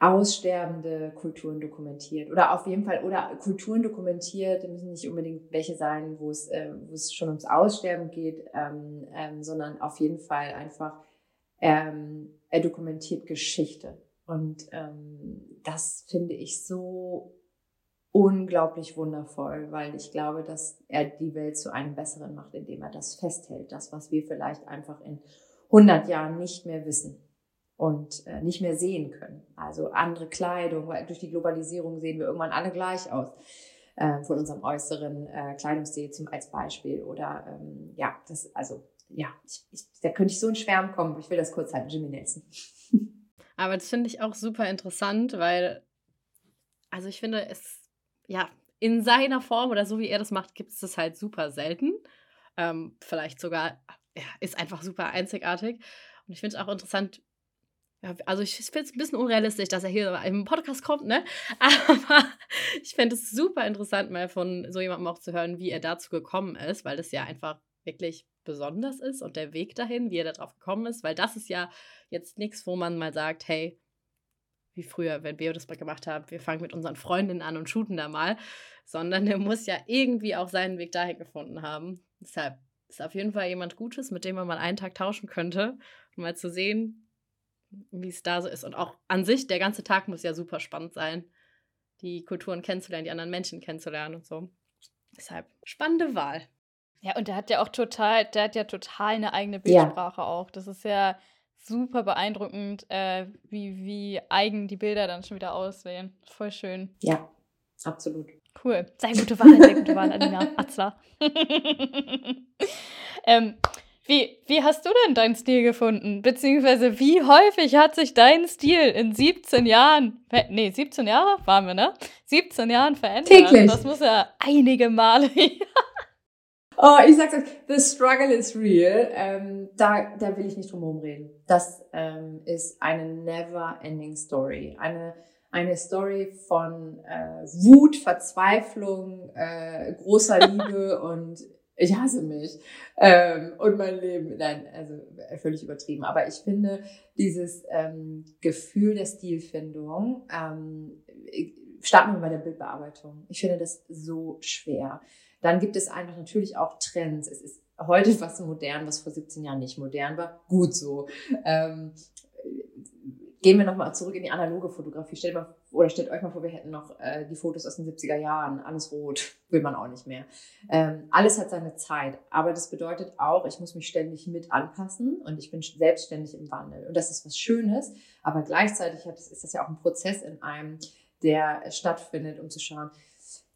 aussterbende Kulturen dokumentiert. Oder auf jeden Fall oder Kulturen dokumentiert müssen nicht unbedingt welche sein, wo es äh, wo es schon ums Aussterben geht, ähm, ähm, sondern auf jeden Fall einfach ähm, er dokumentiert Geschichte. Und ähm, das finde ich so unglaublich wundervoll, weil ich glaube, dass er die Welt zu einem besseren macht, indem er das festhält, das was wir vielleicht einfach in 100 Jahren nicht mehr wissen und äh, nicht mehr sehen können. Also andere Kleidung, weil durch die Globalisierung sehen wir irgendwann alle gleich aus. Äh, von unserem äußeren äh, Kleidungsstil zum als Beispiel. Oder ähm, ja, das, also ja, ich, ich, da könnte ich so in Schwärmen kommen. Ich will das kurz halten, Jimmy Nelson. Aber das finde ich auch super interessant, weil, also ich finde, es, ja, in seiner Form oder so wie er das macht, gibt es das halt super selten. Ähm, vielleicht sogar, ja, ist einfach super einzigartig. Und ich finde es auch interessant, also ich finde es ein bisschen unrealistisch, dass er hier im Podcast kommt, ne? Aber ich fände es super interessant, mal von so jemandem auch zu hören, wie er dazu gekommen ist, weil das ja einfach wirklich besonders ist und der Weg dahin, wie er darauf gekommen ist, weil das ist ja jetzt nichts, wo man mal sagt, hey, wie früher, wenn wir das mal gemacht haben, wir fangen mit unseren Freundinnen an und shooten da mal, sondern er muss ja irgendwie auch seinen Weg dahin gefunden haben. Deshalb ist auf jeden Fall jemand Gutes, mit dem man mal einen Tag tauschen könnte, um mal zu sehen, wie es da so ist. Und auch an sich, der ganze Tag muss ja super spannend sein, die Kulturen kennenzulernen, die anderen Menschen kennenzulernen und so. Deshalb spannende Wahl. Ja, und der hat ja auch total, der hat ja total eine eigene Bildsprache ja. auch. Das ist ja super beeindruckend, äh, wie, wie eigen die Bilder dann schon wieder aussehen. Voll schön. Ja, absolut. Cool. Sehr gute Wahl, sehr gute Wahl, Alina Atzler. ähm, wie, wie hast du denn deinen Stil gefunden? Beziehungsweise wie häufig hat sich dein Stil in 17 Jahren, nee, 17 Jahre waren wir, ne? 17 Jahren verändert. Täglich. Das muss ja einige Male. oh, ich sag's euch, the struggle is real. Ähm, da, da will ich nicht drum herum reden. Das ähm, ist eine never ending story. Eine, eine Story von äh, Wut, Verzweiflung, äh, großer Liebe und ich hasse mich ähm, und mein Leben. Nein, also völlig übertrieben. Aber ich finde dieses ähm, Gefühl der Stilfindung, ähm, starten wir bei der Bildbearbeitung. Ich finde das so schwer. Dann gibt es einfach natürlich auch Trends. Es ist heute was modern, was vor 17 Jahren nicht modern war. Gut so. Ähm, gehen wir nochmal zurück in die analoge Fotografie. Stellt mal oder stellt euch mal vor, wir hätten noch äh, die Fotos aus den 70er Jahren, alles rot, will man auch nicht mehr. Ähm, alles hat seine Zeit, aber das bedeutet auch, ich muss mich ständig mit anpassen und ich bin selbstständig im Wandel. Und das ist was Schönes, aber gleichzeitig hat, ist das ja auch ein Prozess in einem, der stattfindet, um zu schauen,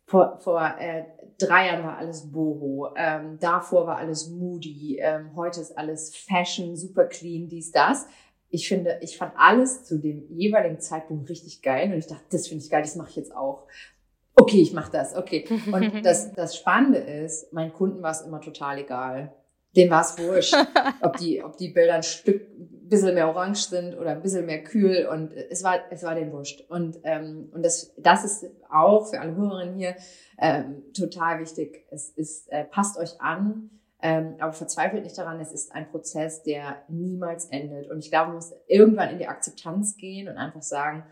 vor, vor äh, drei Jahren war alles Boho, ähm, davor war alles Moody, ähm, heute ist alles Fashion, super clean, dies, das ich finde, ich fand alles zu dem jeweiligen Zeitpunkt richtig geil und ich dachte, das finde ich geil, das mache ich jetzt auch. Okay, ich mache das, okay. Und das, das Spannende ist, meinen Kunden war es immer total egal. Denen war es wurscht, ob die, ob die Bilder ein Stück ein bisschen mehr orange sind oder ein bisschen mehr kühl und es war, es war den wurscht. Und, ähm, und das, das ist auch für alle Hörerinnen hier ähm, total wichtig. Es ist, äh, passt euch an, ähm, aber verzweifelt nicht daran, es ist ein Prozess, der niemals endet. Und ich glaube, man muss irgendwann in die Akzeptanz gehen und einfach sagen,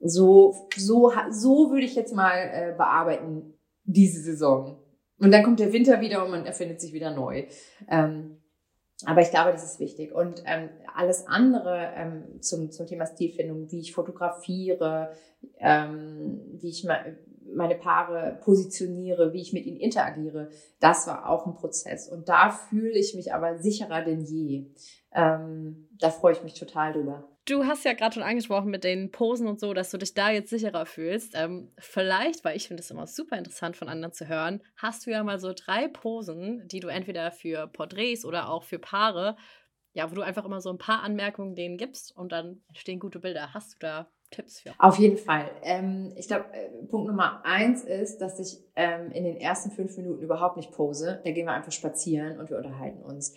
so, so, so würde ich jetzt mal äh, bearbeiten diese Saison. Und dann kommt der Winter wieder und man erfindet sich wieder neu. Ähm, aber ich glaube, das ist wichtig. Und ähm, alles andere ähm, zum, zum Thema Stilfindung, wie ich fotografiere, ähm, wie ich mal meine Paare positioniere, wie ich mit ihnen interagiere, das war auch ein Prozess. Und da fühle ich mich aber sicherer denn je. Ähm, da freue ich mich total drüber. Du hast ja gerade schon angesprochen mit den Posen und so, dass du dich da jetzt sicherer fühlst. Ähm, vielleicht, weil ich finde es immer super interessant von anderen zu hören, hast du ja mal so drei Posen, die du entweder für Porträts oder auch für Paare, ja, wo du einfach immer so ein paar Anmerkungen denen gibst und dann entstehen gute Bilder. Hast du da Tipps für? Auf jeden Fall. Ähm, ich glaube, äh, Punkt Nummer eins ist, dass ich ähm, in den ersten fünf Minuten überhaupt nicht pose. Da gehen wir einfach spazieren und wir unterhalten uns.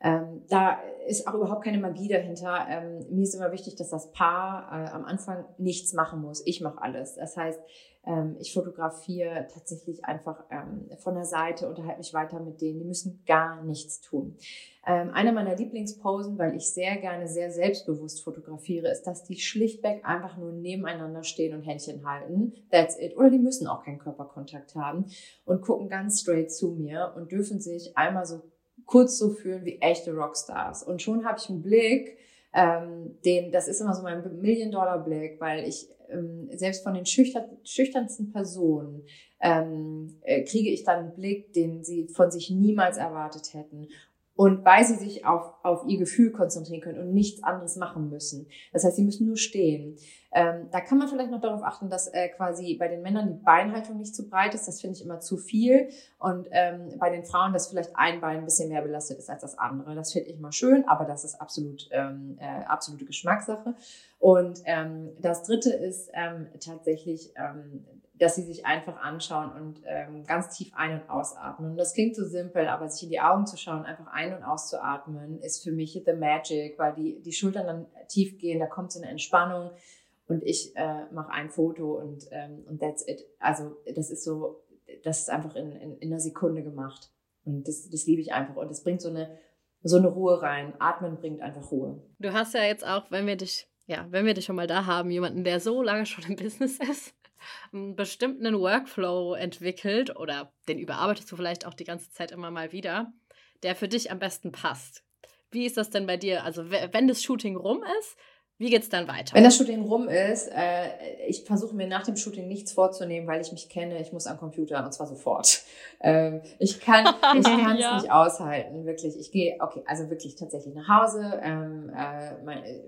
Ähm, da ist auch überhaupt keine Magie dahinter. Ähm, mir ist immer wichtig, dass das Paar äh, am Anfang nichts machen muss. Ich mache alles. Das heißt, ähm, ich fotografiere tatsächlich einfach ähm, von der Seite, unterhalte mich weiter mit denen. Die müssen gar nichts tun. Ähm, eine meiner Lieblingsposen, weil ich sehr gerne sehr selbstbewusst fotografiere, ist, dass die schlichtweg einfach nur nebeneinander stehen und Händchen halten. That's it. Oder die müssen auch keinen Körperkontakt haben und gucken ganz straight zu mir und dürfen sich einmal so kurz so fühlen wie echte Rockstars. Und schon habe ich einen Blick, ähm, den, das ist immer so mein Million-Dollar-Blick, weil ich ähm, selbst von den schüchtern, schüchternsten Personen ähm, äh, kriege ich dann einen Blick, den sie von sich niemals erwartet hätten und weil sie sich auf, auf ihr Gefühl konzentrieren können und nichts anderes machen müssen. Das heißt, sie müssen nur stehen. Ähm, da kann man vielleicht noch darauf achten, dass äh, quasi bei den Männern die Beinhaltung nicht zu breit ist. Das finde ich immer zu viel. Und ähm, bei den Frauen, dass vielleicht ein Bein ein bisschen mehr belastet ist als das andere. Das finde ich immer schön, aber das ist absolut ähm, äh, absolute Geschmackssache. Und ähm, das Dritte ist ähm, tatsächlich ähm, dass sie sich einfach anschauen und ähm, ganz tief ein- und ausatmen. Und das klingt so simpel, aber sich in die Augen zu schauen, einfach ein- und auszuatmen, ist für mich the magic, weil die, die Schultern dann tief gehen, da kommt so eine Entspannung und ich äh, mache ein Foto und, ähm, und that's it. Also das ist so, das ist einfach in, in, in einer Sekunde gemacht. Und das, das liebe ich einfach. Und es bringt so eine, so eine Ruhe rein. Atmen bringt einfach Ruhe. Du hast ja jetzt auch, wenn wir dich, ja, wenn wir dich schon mal da haben, jemanden, der so lange schon im Business ist, einen bestimmten Workflow entwickelt oder den überarbeitest du vielleicht auch die ganze Zeit immer mal wieder, der für dich am besten passt. Wie ist das denn bei dir? Also wenn das Shooting rum ist, wie geht es dann weiter? Wenn das Shooting rum ist, äh, ich versuche mir nach dem Shooting nichts vorzunehmen, weil ich mich kenne. Ich muss am Computer und zwar sofort. Ähm, ich kann ich kann es ja. nicht aushalten, wirklich. Ich gehe, okay, also wirklich tatsächlich nach Hause. Ähm, äh, mein, äh,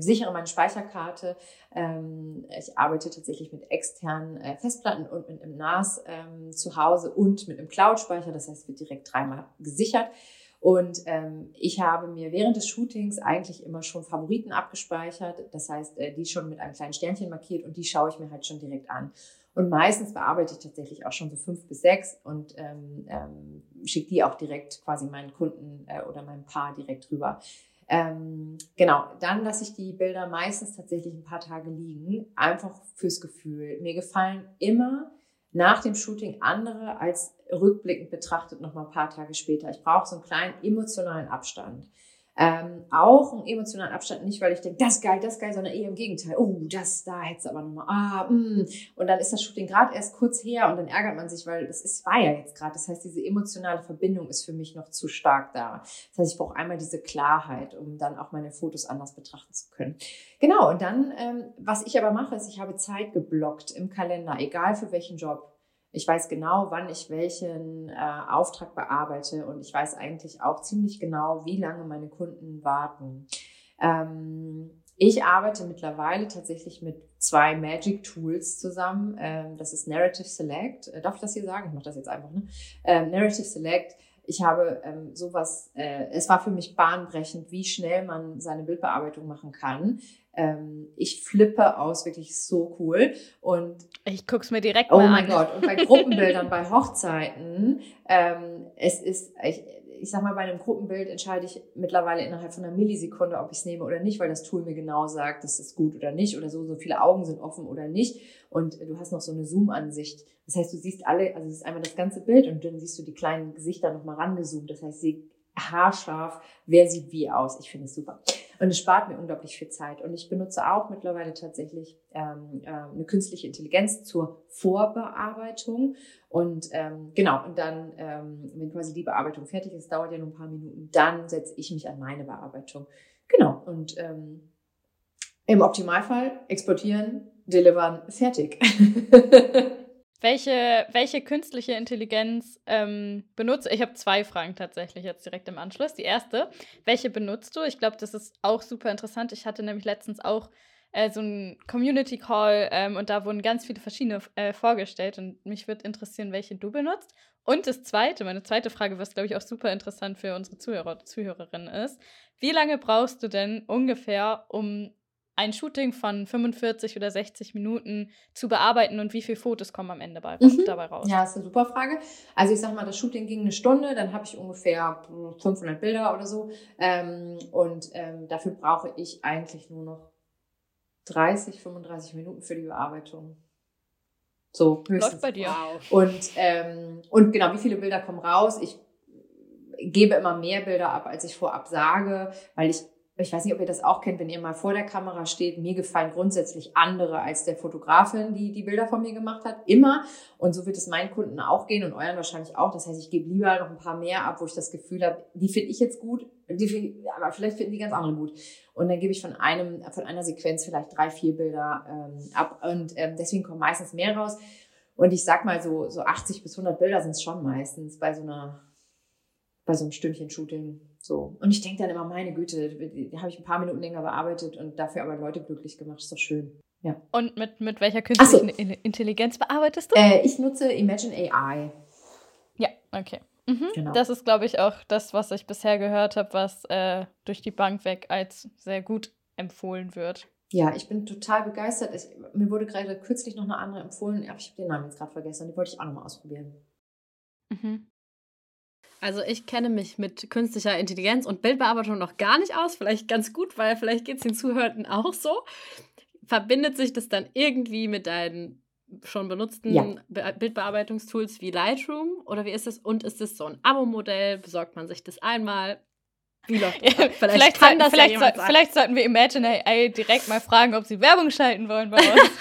sichere meine Speicherkarte. Ähm, ich arbeite tatsächlich mit externen äh, Festplatten und mit einem NAS ähm, zu Hause und mit einem Cloud-Speicher. Das heißt, wird direkt dreimal gesichert. Und ähm, ich habe mir während des Shootings eigentlich immer schon Favoriten abgespeichert. Das heißt, äh, die schon mit einem kleinen Sternchen markiert und die schaue ich mir halt schon direkt an. Und meistens bearbeite ich tatsächlich auch schon so fünf bis sechs und ähm, ähm, schicke die auch direkt quasi meinen Kunden äh, oder meinem Paar direkt rüber. Ähm, genau, dann lasse ich die Bilder meistens tatsächlich ein paar Tage liegen, einfach fürs Gefühl. Mir gefallen immer nach dem Shooting andere als rückblickend betrachtet noch mal ein paar Tage später. Ich brauche so einen kleinen emotionalen Abstand. Ähm, auch einen emotionalen Abstand, nicht weil ich denke, das ist geil, das ist geil, sondern eher im Gegenteil. Oh, das, da hättest du aber nochmal, ah, mm. Und dann ist das Shooting gerade erst kurz her und dann ärgert man sich, weil das ist, war ja jetzt gerade. Das heißt, diese emotionale Verbindung ist für mich noch zu stark da. Das heißt, ich brauche einmal diese Klarheit, um dann auch meine Fotos anders betrachten zu können. Genau, und dann, ähm, was ich aber mache, ist, ich habe Zeit geblockt im Kalender, egal für welchen Job. Ich weiß genau, wann ich welchen äh, Auftrag bearbeite und ich weiß eigentlich auch ziemlich genau, wie lange meine Kunden warten. Ähm, ich arbeite mittlerweile tatsächlich mit zwei Magic Tools zusammen. Ähm, das ist Narrative Select. Äh, darf ich das hier sagen? Ich mache das jetzt einfach. Ne? Ähm, Narrative Select. Ich habe ähm, sowas, äh, es war für mich bahnbrechend, wie schnell man seine Bildbearbeitung machen kann ähm, ich flippe aus, wirklich so cool. Und ich guck's mir direkt oh mal an. Oh mein Gott. Und bei Gruppenbildern, bei Hochzeiten, ähm, es ist, ich, ich sag mal, bei einem Gruppenbild entscheide ich mittlerweile innerhalb von einer Millisekunde, ob ich es nehme oder nicht, weil das Tool mir genau sagt, das ist gut oder nicht oder so, so viele Augen sind offen oder nicht. Und du hast noch so eine Zoom-Ansicht. Das heißt, du siehst alle, also es ist einmal das ganze Bild und dann siehst du die kleinen Gesichter nochmal rangezoomt. Das heißt, sie haarscharf, wer sieht wie aus. Ich finde es super. Und es spart mir unglaublich viel Zeit. Und ich benutze auch mittlerweile tatsächlich ähm, äh, eine künstliche Intelligenz zur Vorbearbeitung. Und ähm, genau, und dann, ähm, wenn quasi die Bearbeitung fertig ist, dauert ja nur ein paar Minuten, dann setze ich mich an meine Bearbeitung. Genau. Und ähm, im Optimalfall exportieren, delivern, fertig. Welche, welche künstliche Intelligenz ähm, benutzt Ich habe zwei Fragen tatsächlich jetzt direkt im Anschluss. Die erste, welche benutzt du? Ich glaube, das ist auch super interessant. Ich hatte nämlich letztens auch äh, so einen Community Call ähm, und da wurden ganz viele verschiedene äh, vorgestellt und mich würde interessieren, welche du benutzt. Und das zweite, meine zweite Frage, was glaube ich auch super interessant für unsere Zuhörer Zuhörerinnen ist, wie lange brauchst du denn ungefähr, um ein Shooting von 45 oder 60 Minuten zu bearbeiten und wie viele Fotos kommen am Ende bei, mhm. dabei raus? Ja, ist eine super Frage. Also ich sag mal, das Shooting ging eine Stunde, dann habe ich ungefähr 500 Bilder oder so ähm, und ähm, dafür brauche ich eigentlich nur noch 30, 35 Minuten für die Bearbeitung. So, höchstens. Läuft bei dir. Und, ähm, und genau, wie viele Bilder kommen raus? Ich gebe immer mehr Bilder ab, als ich vorab sage, weil ich ich weiß nicht, ob ihr das auch kennt, wenn ihr mal vor der Kamera steht. Mir gefallen grundsätzlich andere als der Fotografin, die die Bilder von mir gemacht hat. Immer. Und so wird es meinen Kunden auch gehen und euren wahrscheinlich auch. Das heißt, ich gebe lieber noch ein paar mehr ab, wo ich das Gefühl habe, die finde ich jetzt gut, die aber vielleicht finden die ganz andere gut. Und dann gebe ich von einem, von einer Sequenz vielleicht drei, vier Bilder ähm, ab. Und ähm, deswegen kommen meistens mehr raus. Und ich sag mal so, so 80 bis 100 Bilder sind es schon meistens bei so einer, bei so einem Stündchen Shooting. So. Und ich denke dann immer, meine Güte, die habe ich ein paar Minuten länger bearbeitet und dafür aber Leute glücklich gemacht. Ist doch schön. Ja. Und mit, mit welcher künstlichen so. Intelligenz bearbeitest du? Äh, ich nutze Imagine AI. Ja, okay. Mhm. Genau. Das ist, glaube ich, auch das, was ich bisher gehört habe, was äh, durch die Bank weg als sehr gut empfohlen wird. Ja, ich bin total begeistert. Ich, mir wurde gerade kürzlich noch eine andere empfohlen, aber ich habe den Namen jetzt gerade vergessen. Die wollte ich auch nochmal ausprobieren. Mhm. Also ich kenne mich mit künstlicher Intelligenz und Bildbearbeitung noch gar nicht aus. Vielleicht ganz gut, weil vielleicht geht es den Zuhörenden auch so. Verbindet sich das dann irgendwie mit deinen schon benutzten ja. Be Bildbearbeitungstools wie Lightroom? Oder wie ist es? Und ist es so ein Abo-Modell? Besorgt man sich das einmal? Wie läuft das? vielleicht, vielleicht, kann das vielleicht, ja so, vielleicht sollten wir Imagine AI direkt mal fragen, ob sie Werbung schalten wollen bei uns.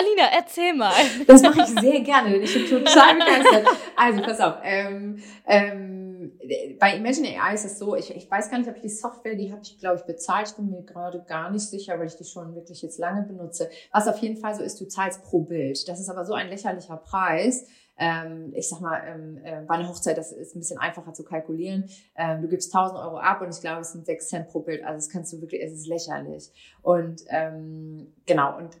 Alina, erzähl mal. Das mache ich sehr gerne. Ich bin total begeistert. Also, pass auf. Ähm, ähm, bei Imagine AI ist es so, ich, ich weiß gar nicht, ob ich die Software, die habe ich, glaube ich, bezahlt. Ich bin mir gerade gar nicht sicher, weil ich die schon wirklich jetzt lange benutze. Was auf jeden Fall so ist, du zahlst pro Bild. Das ist aber so ein lächerlicher Preis ähm, ich sag mal, ähm, äh, bei einer Hochzeit, das ist ein bisschen einfacher zu kalkulieren. Ähm, du gibst 1000 Euro ab und ich glaube, es sind 6 Cent pro Bild. Also das kannst du wirklich, es ist lächerlich. Und ähm, genau, und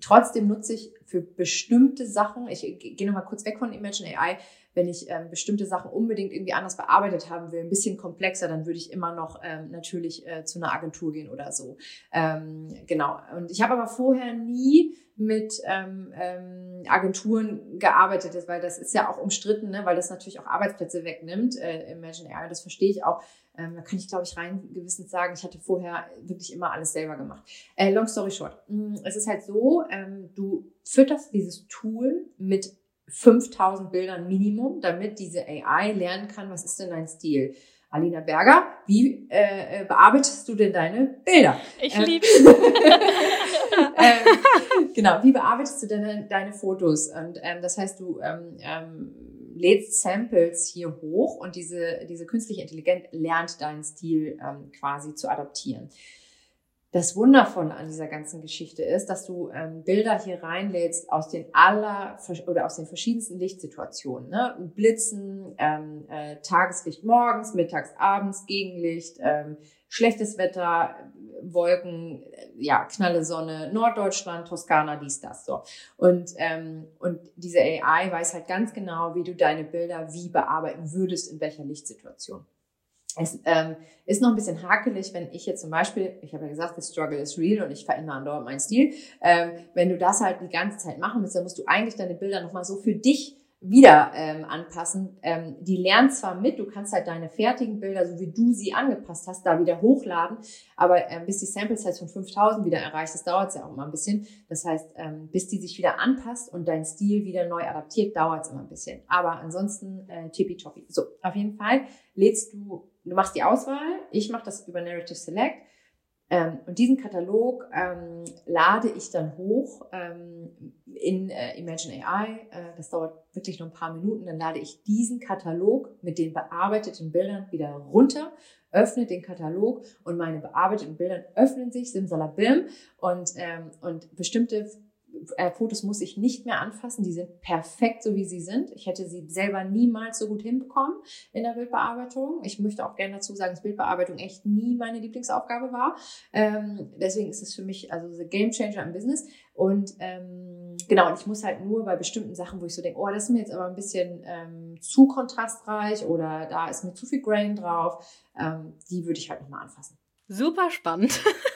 trotzdem nutze ich für bestimmte Sachen, ich gehe nochmal kurz weg von Imagine AI, wenn ich ähm, bestimmte Sachen unbedingt irgendwie anders bearbeitet haben will, ein bisschen komplexer, dann würde ich immer noch ähm, natürlich äh, zu einer Agentur gehen oder so. Ähm, genau. Und ich habe aber vorher nie mit ähm, ähm, Agenturen gearbeitet, weil das ist ja auch umstritten, ne? weil das natürlich auch Arbeitsplätze wegnimmt. Äh, Imagine AI, das verstehe ich auch. Ähm, da kann ich, glaube ich, rein gewissens sagen, ich hatte vorher wirklich immer alles selber gemacht. Äh, long story short. Mm, es ist halt so, ähm, du fütterst dieses Tool mit 5000 Bildern Minimum, damit diese AI lernen kann, was ist denn dein Stil? Alina Berger, wie äh, bearbeitest du denn deine Bilder? Ich Ähm, liebe ähm, genau, wie bearbeitest du deine, deine Fotos? Und ähm, das heißt, du ähm, ähm, lädst Samples hier hoch und diese, diese künstliche Intelligenz lernt deinen Stil ähm, quasi zu adaptieren. Das Wundervolle an dieser ganzen Geschichte ist, dass du ähm, Bilder hier reinlädst aus den aller oder aus den verschiedensten Lichtsituationen. Ne? Blitzen, ähm, äh, Tageslicht morgens, mittags, abends, Gegenlicht, ähm, schlechtes Wetter, Wolken, äh, ja, knalle Sonne, Norddeutschland, Toskana, dies, das, so. Und, ähm, und diese AI weiß halt ganz genau, wie du deine Bilder wie bearbeiten würdest, in welcher Lichtsituation. Es ähm, ist noch ein bisschen hakelig, wenn ich jetzt zum Beispiel, ich habe ja gesagt, the struggle is real und ich verändere andauernd meinen Stil. Ähm, wenn du das halt die ganze Zeit machen willst, dann musst du eigentlich deine Bilder nochmal so für dich wieder ähm, anpassen. Ähm, die lernt zwar mit, du kannst halt deine fertigen Bilder, so wie du sie angepasst hast, da wieder hochladen, aber ähm, bis die Sample Size von 5000 wieder erreicht ist, dauert ja auch immer ein bisschen. Das heißt, ähm, bis die sich wieder anpasst und dein Stil wieder neu adaptiert, dauert es immer ein bisschen. Aber ansonsten äh, tippitoppi. So, auf jeden Fall lädst du, du machst die Auswahl, ich mache das über Narrative Select ähm, und diesen Katalog ähm, lade ich dann hoch ähm, in äh, Imagine AI. Äh, das dauert wirklich nur ein paar Minuten. Dann lade ich diesen Katalog mit den bearbeiteten Bildern wieder runter, öffne den Katalog und meine bearbeiteten Bilder öffnen sich, simsalabim. Und, ähm, und bestimmte äh, Fotos muss ich nicht mehr anfassen. Die sind perfekt, so wie sie sind. Ich hätte sie selber niemals so gut hinbekommen in der Bildbearbeitung. Ich möchte auch gerne dazu sagen, dass Bildbearbeitung echt nie meine Lieblingsaufgabe war. Ähm, deswegen ist es für mich also the Game Changer im Business. Und ähm, genau, und ich muss halt nur bei bestimmten Sachen, wo ich so denke, oh, das ist mir jetzt aber ein bisschen ähm, zu kontrastreich oder da ist mir zu viel Grain drauf, ähm, die würde ich halt nochmal anfassen. Super spannend.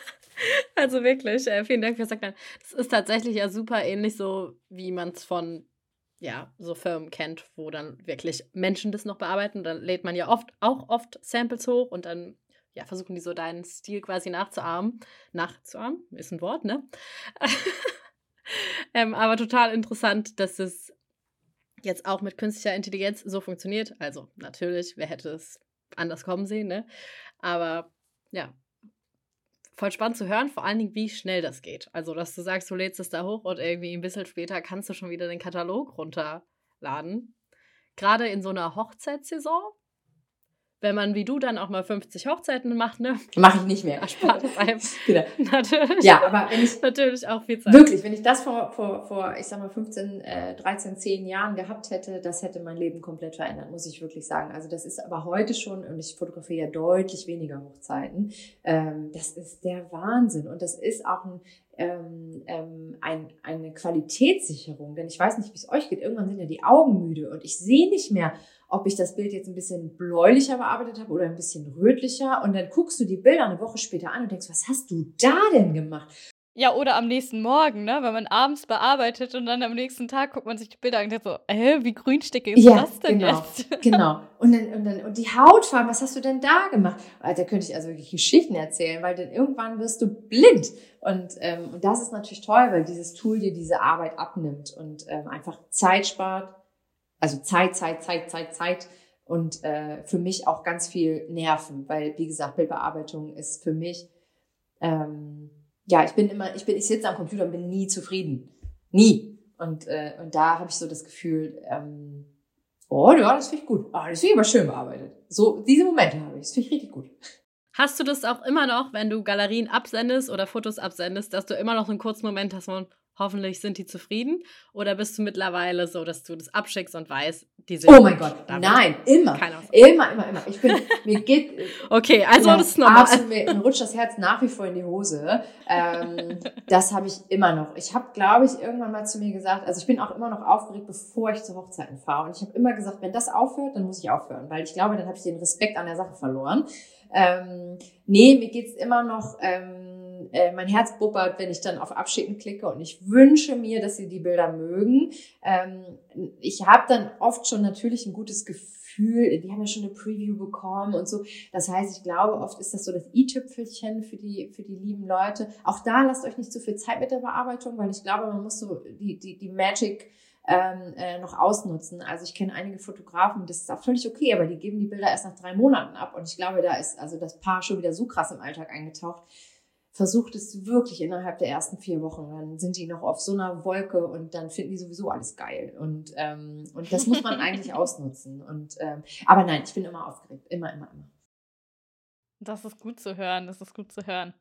Also wirklich, äh, vielen Dank fürs Erklären. Das ist tatsächlich ja super ähnlich so, wie man es von ja, so Firmen kennt, wo dann wirklich Menschen das noch bearbeiten. Dann lädt man ja oft auch oft Samples hoch und dann ja, versuchen die so deinen Stil quasi nachzuahmen. Nachzuahmen ist ein Wort, ne? ähm, aber total interessant, dass es jetzt auch mit künstlicher Intelligenz so funktioniert. Also natürlich, wer hätte es anders kommen sehen, ne? Aber ja, voll spannend zu hören, vor allen Dingen, wie schnell das geht. Also, dass du sagst, du lädst es da hoch und irgendwie ein bisschen später kannst du schon wieder den Katalog runterladen. Gerade in so einer Hochzeitssaison, wenn man wie du dann auch mal 50 Hochzeiten macht, ne? Mache ich nicht mehr. Erspart es einem genau. natürlich, Ja, aber wenn ich natürlich auch viel Zeit. Wirklich, wenn ich das vor, vor, vor ich sag mal, 15, äh, 13, 10 Jahren gehabt hätte, das hätte mein Leben komplett verändert, muss ich wirklich sagen. Also das ist aber heute schon, und ich fotografiere ja deutlich weniger Hochzeiten, ähm, das ist der Wahnsinn. Und das ist auch ein, ähm, ähm, ein, eine Qualitätssicherung. Denn ich weiß nicht, wie es euch geht. Irgendwann sind ja die Augen müde und ich sehe nicht mehr, ob ich das Bild jetzt ein bisschen bläulicher bearbeitet habe oder ein bisschen rötlicher. Und dann guckst du die Bilder eine Woche später an und denkst, was hast du da denn gemacht? Ja, oder am nächsten Morgen, ne? Wenn man abends bearbeitet und dann am nächsten Tag guckt man sich die Bilder an und denkt so, hä, wie grünstickig ist Ja, das denn genau. jetzt? Genau. Und dann, und dann, und die Hautfarben, was hast du denn da gemacht? Da könnte ich also wirklich Geschichten erzählen, weil dann irgendwann wirst du blind. Und, ähm, und das ist natürlich toll, weil dieses Tool dir diese Arbeit abnimmt und ähm, einfach Zeit spart. Also Zeit, Zeit, Zeit, Zeit, Zeit. Und äh, für mich auch ganz viel Nerven, weil, wie gesagt, Bildbearbeitung ist für mich, ähm, ja, ich bin immer, ich bin, ich sitze am Computer und bin nie zufrieden. Nie. Und, äh, und da habe ich so das Gefühl, ähm, oh ja, das finde ich gut. Ah, das finde ich aber schön bearbeitet. So, diese Momente habe ich. Das finde ich richtig gut. Hast du das auch immer noch, wenn du Galerien absendest oder Fotos absendest, dass du immer noch so einen kurzen Moment hast von hoffentlich sind die zufrieden? Oder bist du mittlerweile so, dass du das abschickst und weißt, die sind Oh mein Gott, nein, immer. Immer, immer, immer. Ich bin, mir geht, Okay, also das ist normal. Absolut, mir, mir rutscht das Herz nach wie vor in die Hose. Ähm, das habe ich immer noch. Ich habe, glaube ich, irgendwann mal zu mir gesagt, also ich bin auch immer noch aufgeregt, bevor ich zu Hochzeiten fahre. Und ich habe immer gesagt, wenn das aufhört, dann muss ich aufhören, weil ich glaube, dann habe ich den Respekt an der Sache verloren. Ähm, nee, mir geht's immer noch, ähm, äh, mein Herz bubbert, wenn ich dann auf Abschicken klicke und ich wünsche mir, dass sie die Bilder mögen. Ähm, ich habe dann oft schon natürlich ein gutes Gefühl, die haben ja schon eine Preview bekommen und so. Das heißt, ich glaube, oft ist das so das i-Tüpfelchen für die, für die lieben Leute. Auch da lasst euch nicht zu viel Zeit mit der Bearbeitung, weil ich glaube, man muss so die, die, die Magic ähm, äh, noch ausnutzen. Also ich kenne einige Fotografen, das ist auch völlig okay, aber die geben die Bilder erst nach drei Monaten ab. Und ich glaube, da ist also das Paar schon wieder so krass im Alltag eingetaucht. Versucht es wirklich innerhalb der ersten vier Wochen. Dann sind die noch auf so einer Wolke und dann finden die sowieso alles geil. Und, ähm, und das muss man eigentlich ausnutzen. Und, ähm, aber nein, ich bin immer aufgeregt. Immer, immer, immer. Das ist gut zu hören. Das ist gut zu hören.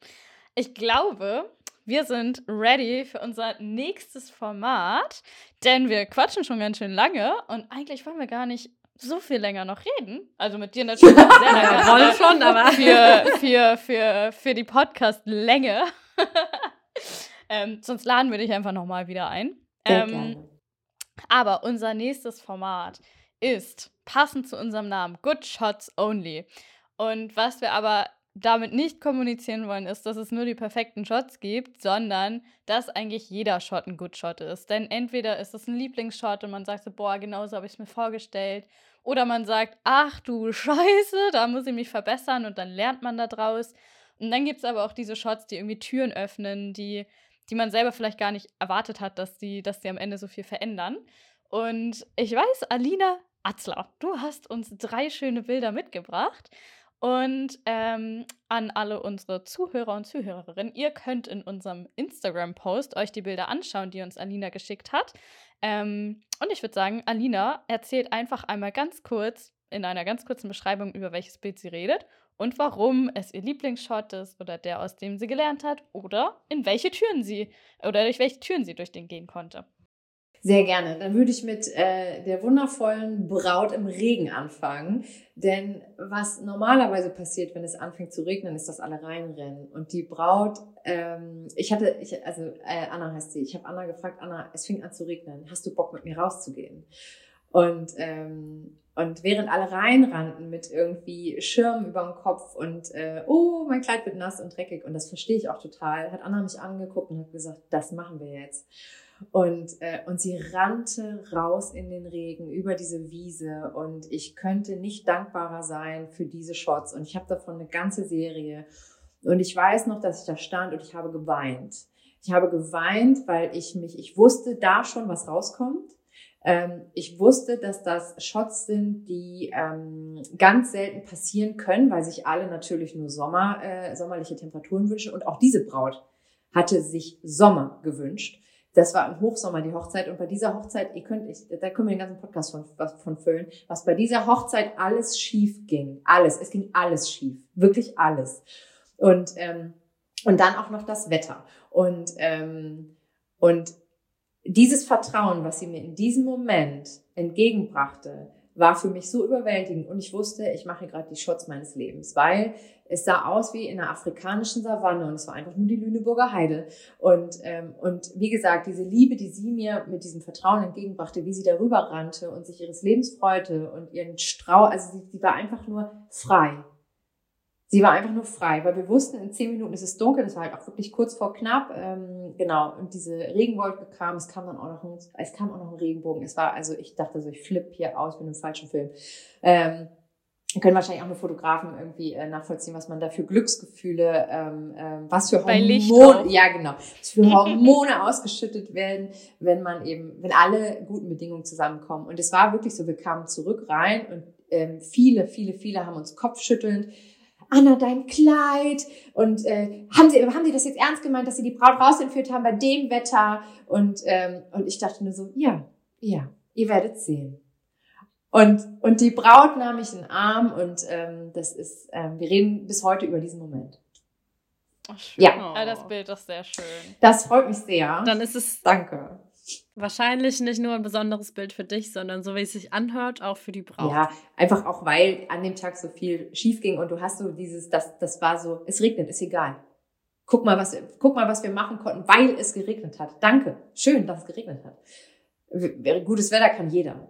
Ich glaube, wir sind ready für unser nächstes Format, denn wir quatschen schon ganz schön lange und eigentlich wollen wir gar nicht so viel länger noch reden. Also mit dir natürlich sehr lange. Wir wollen schon, aber für, für, für, für die Podcast-Länge. ähm, sonst laden wir dich einfach nochmal wieder ein. Ähm, aber unser nächstes Format ist passend zu unserem Namen Good Shots Only. Und was wir aber damit nicht kommunizieren wollen, ist, dass es nur die perfekten Shots gibt, sondern dass eigentlich jeder Shot ein Good Shot ist. Denn entweder ist es ein Lieblingsshot und man sagt so, boah, genauso habe ich es mir vorgestellt. Oder man sagt, ach du Scheiße, da muss ich mich verbessern und dann lernt man da draus. Und dann gibt es aber auch diese Shots, die irgendwie Türen öffnen, die, die man selber vielleicht gar nicht erwartet hat, dass die, dass die am Ende so viel verändern. Und ich weiß, Alina Atzler, du hast uns drei schöne Bilder mitgebracht. Und ähm, an alle unsere Zuhörer und Zuhörerinnen, ihr könnt in unserem Instagram-Post euch die Bilder anschauen, die uns Alina geschickt hat. Ähm, und ich würde sagen, Alina erzählt einfach einmal ganz kurz in einer ganz kurzen Beschreibung, über welches Bild sie redet und warum es ihr Lieblingsshot ist oder der, aus dem sie gelernt hat oder in welche Türen sie oder durch welche Türen sie durch den gehen konnte. Sehr gerne. Dann würde ich mit äh, der wundervollen Braut im Regen anfangen. Denn was normalerweise passiert, wenn es anfängt zu regnen, ist, dass alle reinrennen. Und die Braut, ähm, ich hatte, ich, also äh, Anna heißt sie, ich habe Anna gefragt, Anna, es fing an zu regnen, hast du Bock mit mir rauszugehen? Und, ähm, und während alle reinrannten mit irgendwie Schirmen über dem Kopf und äh, oh, mein Kleid wird nass und dreckig und das verstehe ich auch total, hat Anna mich angeguckt und hat gesagt, das machen wir jetzt. Und, äh, und sie rannte raus in den Regen über diese Wiese und ich könnte nicht dankbarer sein für diese Shots. Und ich habe davon eine ganze Serie. Und ich weiß noch, dass ich da stand und ich habe geweint. Ich habe geweint, weil ich mich, ich wusste da schon, was rauskommt. Ähm, ich wusste, dass das Shots sind, die ähm, ganz selten passieren können, weil sich alle natürlich nur Sommer, äh, sommerliche Temperaturen wünschen. Und auch diese Braut hatte sich Sommer gewünscht. Das war im Hochsommer die Hochzeit und bei dieser Hochzeit, ihr könnt, ich, da können wir den ganzen Podcast von, von füllen, was bei dieser Hochzeit alles schief ging. Alles, es ging alles schief. Wirklich alles. Und, ähm, und dann auch noch das Wetter. Und, ähm, und dieses Vertrauen, was sie mir in diesem Moment entgegenbrachte, war für mich so überwältigend und ich wusste, ich mache gerade die Shots meines Lebens, weil es sah aus wie in einer afrikanischen Savanne und es war einfach nur die Lüneburger Heide. Und, ähm, und wie gesagt, diese Liebe, die sie mir mit diesem Vertrauen entgegenbrachte, wie sie darüber rannte und sich ihres Lebens freute und ihren Strau, also sie, sie war einfach nur frei. Sie war einfach nur frei, weil wir wussten, in zehn Minuten ist es dunkel, das war halt auch wirklich kurz vor knapp, ähm, genau, und diese Regenwolke kam, es kam dann auch noch ein, es kam auch noch ein Regenbogen, es war, also ich dachte so, ich flippe hier aus, bin im falschen Film. Ähm, können wahrscheinlich auch nur Fotografen irgendwie äh, nachvollziehen, was man da für Glücksgefühle, ähm, ähm, was für Hormone, ja genau, was für Hormone ausgeschüttet werden, wenn man eben, wenn alle guten Bedingungen zusammenkommen. Und es war wirklich so, wir kamen zurück rein und ähm, viele, viele, viele haben uns kopfschüttelnd Anna, dein Kleid. Und äh, haben, sie, haben sie das jetzt ernst gemeint, dass sie die Braut rausentführt haben bei dem Wetter? Und, ähm, und ich dachte nur so, ja, ja, ihr werdet sehen. Und, und die Braut nahm mich in den Arm und ähm, das ist, ähm, wir reden bis heute über diesen Moment. Oh, schön. Ja. Ah, das Bild ist sehr schön. Das freut mich sehr. dann ist es Danke. Wahrscheinlich nicht nur ein besonderes Bild für dich, sondern so wie es sich anhört, auch für die Braut. Ja, einfach auch, weil an dem Tag so viel schief ging und du hast so dieses, das, das war so, es regnet, ist egal. Guck mal, was, guck mal, was wir machen konnten, weil es geregnet hat. Danke. Schön, dass es geregnet hat. Gutes Wetter kann jeder.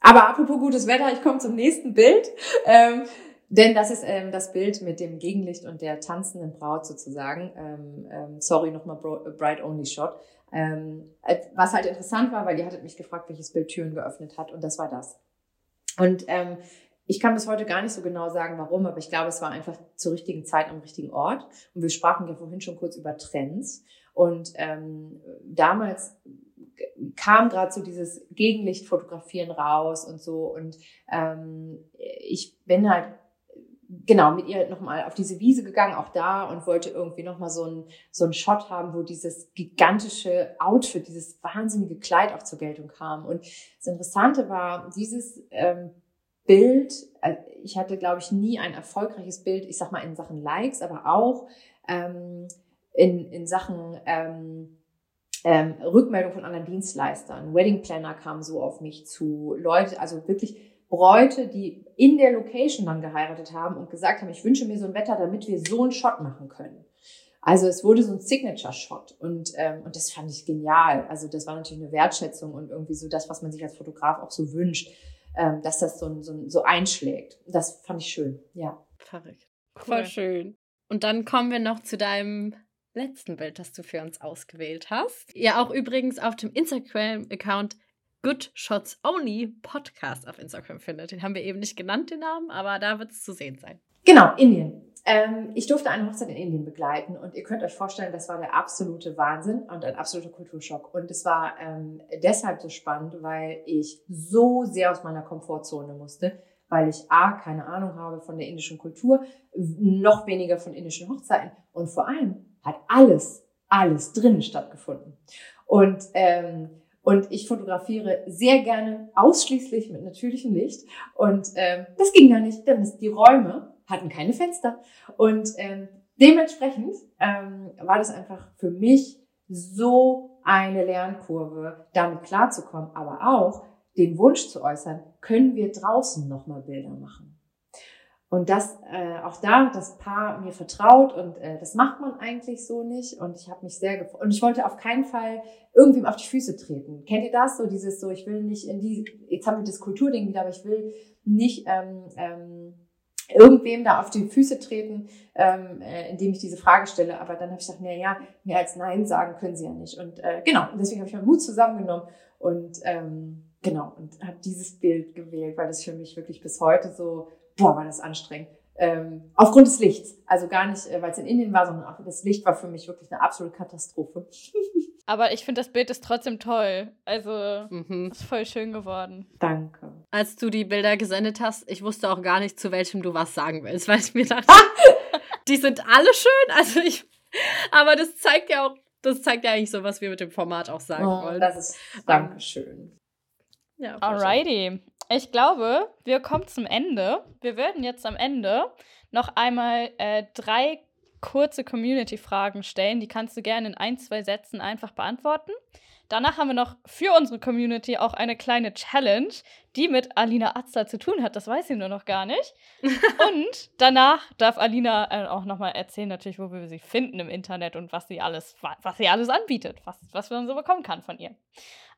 Aber apropos gutes Wetter, ich komme zum nächsten Bild. Ähm, denn das ist ähm, das Bild mit dem Gegenlicht und der tanzenden Braut sozusagen. Ähm, ähm, sorry, nochmal Bright Only Shot. Ähm, äh, was halt interessant war, weil ihr hattet mich gefragt, welches Bild Türen geöffnet hat und das war das. Und ähm, ich kann bis heute gar nicht so genau sagen, warum, aber ich glaube, es war einfach zur richtigen Zeit am richtigen Ort. Und wir sprachen ja vorhin schon kurz über Trends. Und ähm, damals kam gerade so dieses Gegenlichtfotografieren raus und so. Und ähm, ich bin halt genau mit ihr nochmal auf diese Wiese gegangen, auch da und wollte irgendwie nochmal so ein so ein Shot haben, wo dieses gigantische Outfit, dieses wahnsinnige Kleid auch zur Geltung kam. Und das Interessante war, dieses ähm, Bild, äh, ich hatte, glaube ich, nie ein erfolgreiches Bild, ich sag mal in Sachen Likes, aber auch ähm, in, in Sachen ähm, ähm, Rückmeldung von anderen Dienstleistern. Wedding Planner kamen so auf mich zu, Leute, also wirklich Bräute, die in der Location dann geheiratet haben und gesagt haben, ich wünsche mir so ein Wetter, damit wir so einen Shot machen können. Also es wurde so ein Signature-Shot und, ähm, und das fand ich genial. Also das war natürlich eine Wertschätzung und irgendwie so das, was man sich als Fotograf auch so wünscht, ähm, dass das so, so, so einschlägt. Das fand ich schön, ja. Verrückt. Cool. Voll schön. Und dann kommen wir noch zu deinem letzten Bild, das du für uns ausgewählt hast. Ja, auch übrigens auf dem Instagram-Account Good Shots Only Podcast auf Instagram findet. Den haben wir eben nicht genannt, den Namen, aber da wird es zu sehen sein. Genau, Indien. Ähm, ich durfte eine Hochzeit in Indien begleiten und ihr könnt euch vorstellen, das war der absolute Wahnsinn und ein absoluter Kulturschock. Und es war ähm, deshalb so spannend, weil ich so sehr aus meiner Komfortzone musste, weil ich A, keine Ahnung habe von der indischen Kultur, noch weniger von indischen Hochzeiten und vor allem hat alles, alles drinnen stattgefunden. Und, ähm, und ich fotografiere sehr gerne ausschließlich mit natürlichem Licht. Und ähm, das ging gar nicht, denn die Räume hatten keine Fenster. Und ähm, dementsprechend ähm, war das einfach für mich so eine Lernkurve, damit klarzukommen, aber auch den Wunsch zu äußern, können wir draußen nochmal Bilder machen. Und das, äh, auch da das Paar mir vertraut und äh, das macht man eigentlich so nicht. Und ich habe mich sehr gefreut. Und ich wollte auf keinen Fall irgendwem auf die Füße treten. Kennt ihr das? So dieses so, ich will nicht in die, jetzt haben wir das Kulturding wieder, aber ich will nicht ähm, ähm, irgendwem da auf die Füße treten, ähm, äh, indem ich diese Frage stelle. Aber dann habe ich gedacht, na ja, mehr als Nein sagen können sie ja nicht. Und äh, genau, deswegen habe ich meinen Mut zusammengenommen und ähm, genau, und habe dieses Bild gewählt, weil das für mich wirklich bis heute so boah, war das anstrengend. Ähm, aufgrund des Lichts. Also gar nicht, äh, weil es in Indien war, sondern auch das Licht war für mich wirklich eine absolute Katastrophe. Aber ich finde, das Bild ist trotzdem toll. Also, mhm. ist voll schön geworden. Danke. Als du die Bilder gesendet hast, ich wusste auch gar nicht, zu welchem du was sagen willst, weil ich mir dachte, die sind alle schön. Also ich, aber das zeigt ja auch, das zeigt ja eigentlich so, was wir mit dem Format auch sagen oh, wollen. Das ist, Dankeschön. Ja, Alrighty. Ich glaube, wir kommen zum Ende. Wir werden jetzt am Ende noch einmal äh, drei kurze Community-Fragen stellen. Die kannst du gerne in ein, zwei Sätzen einfach beantworten. Danach haben wir noch für unsere Community auch eine kleine Challenge, die mit Alina Atzler zu tun hat. Das weiß sie nur noch gar nicht. und danach darf Alina äh, auch nochmal erzählen, natürlich, wo wir sie finden im Internet und was sie alles, was sie alles anbietet, was, was man so bekommen kann von ihr.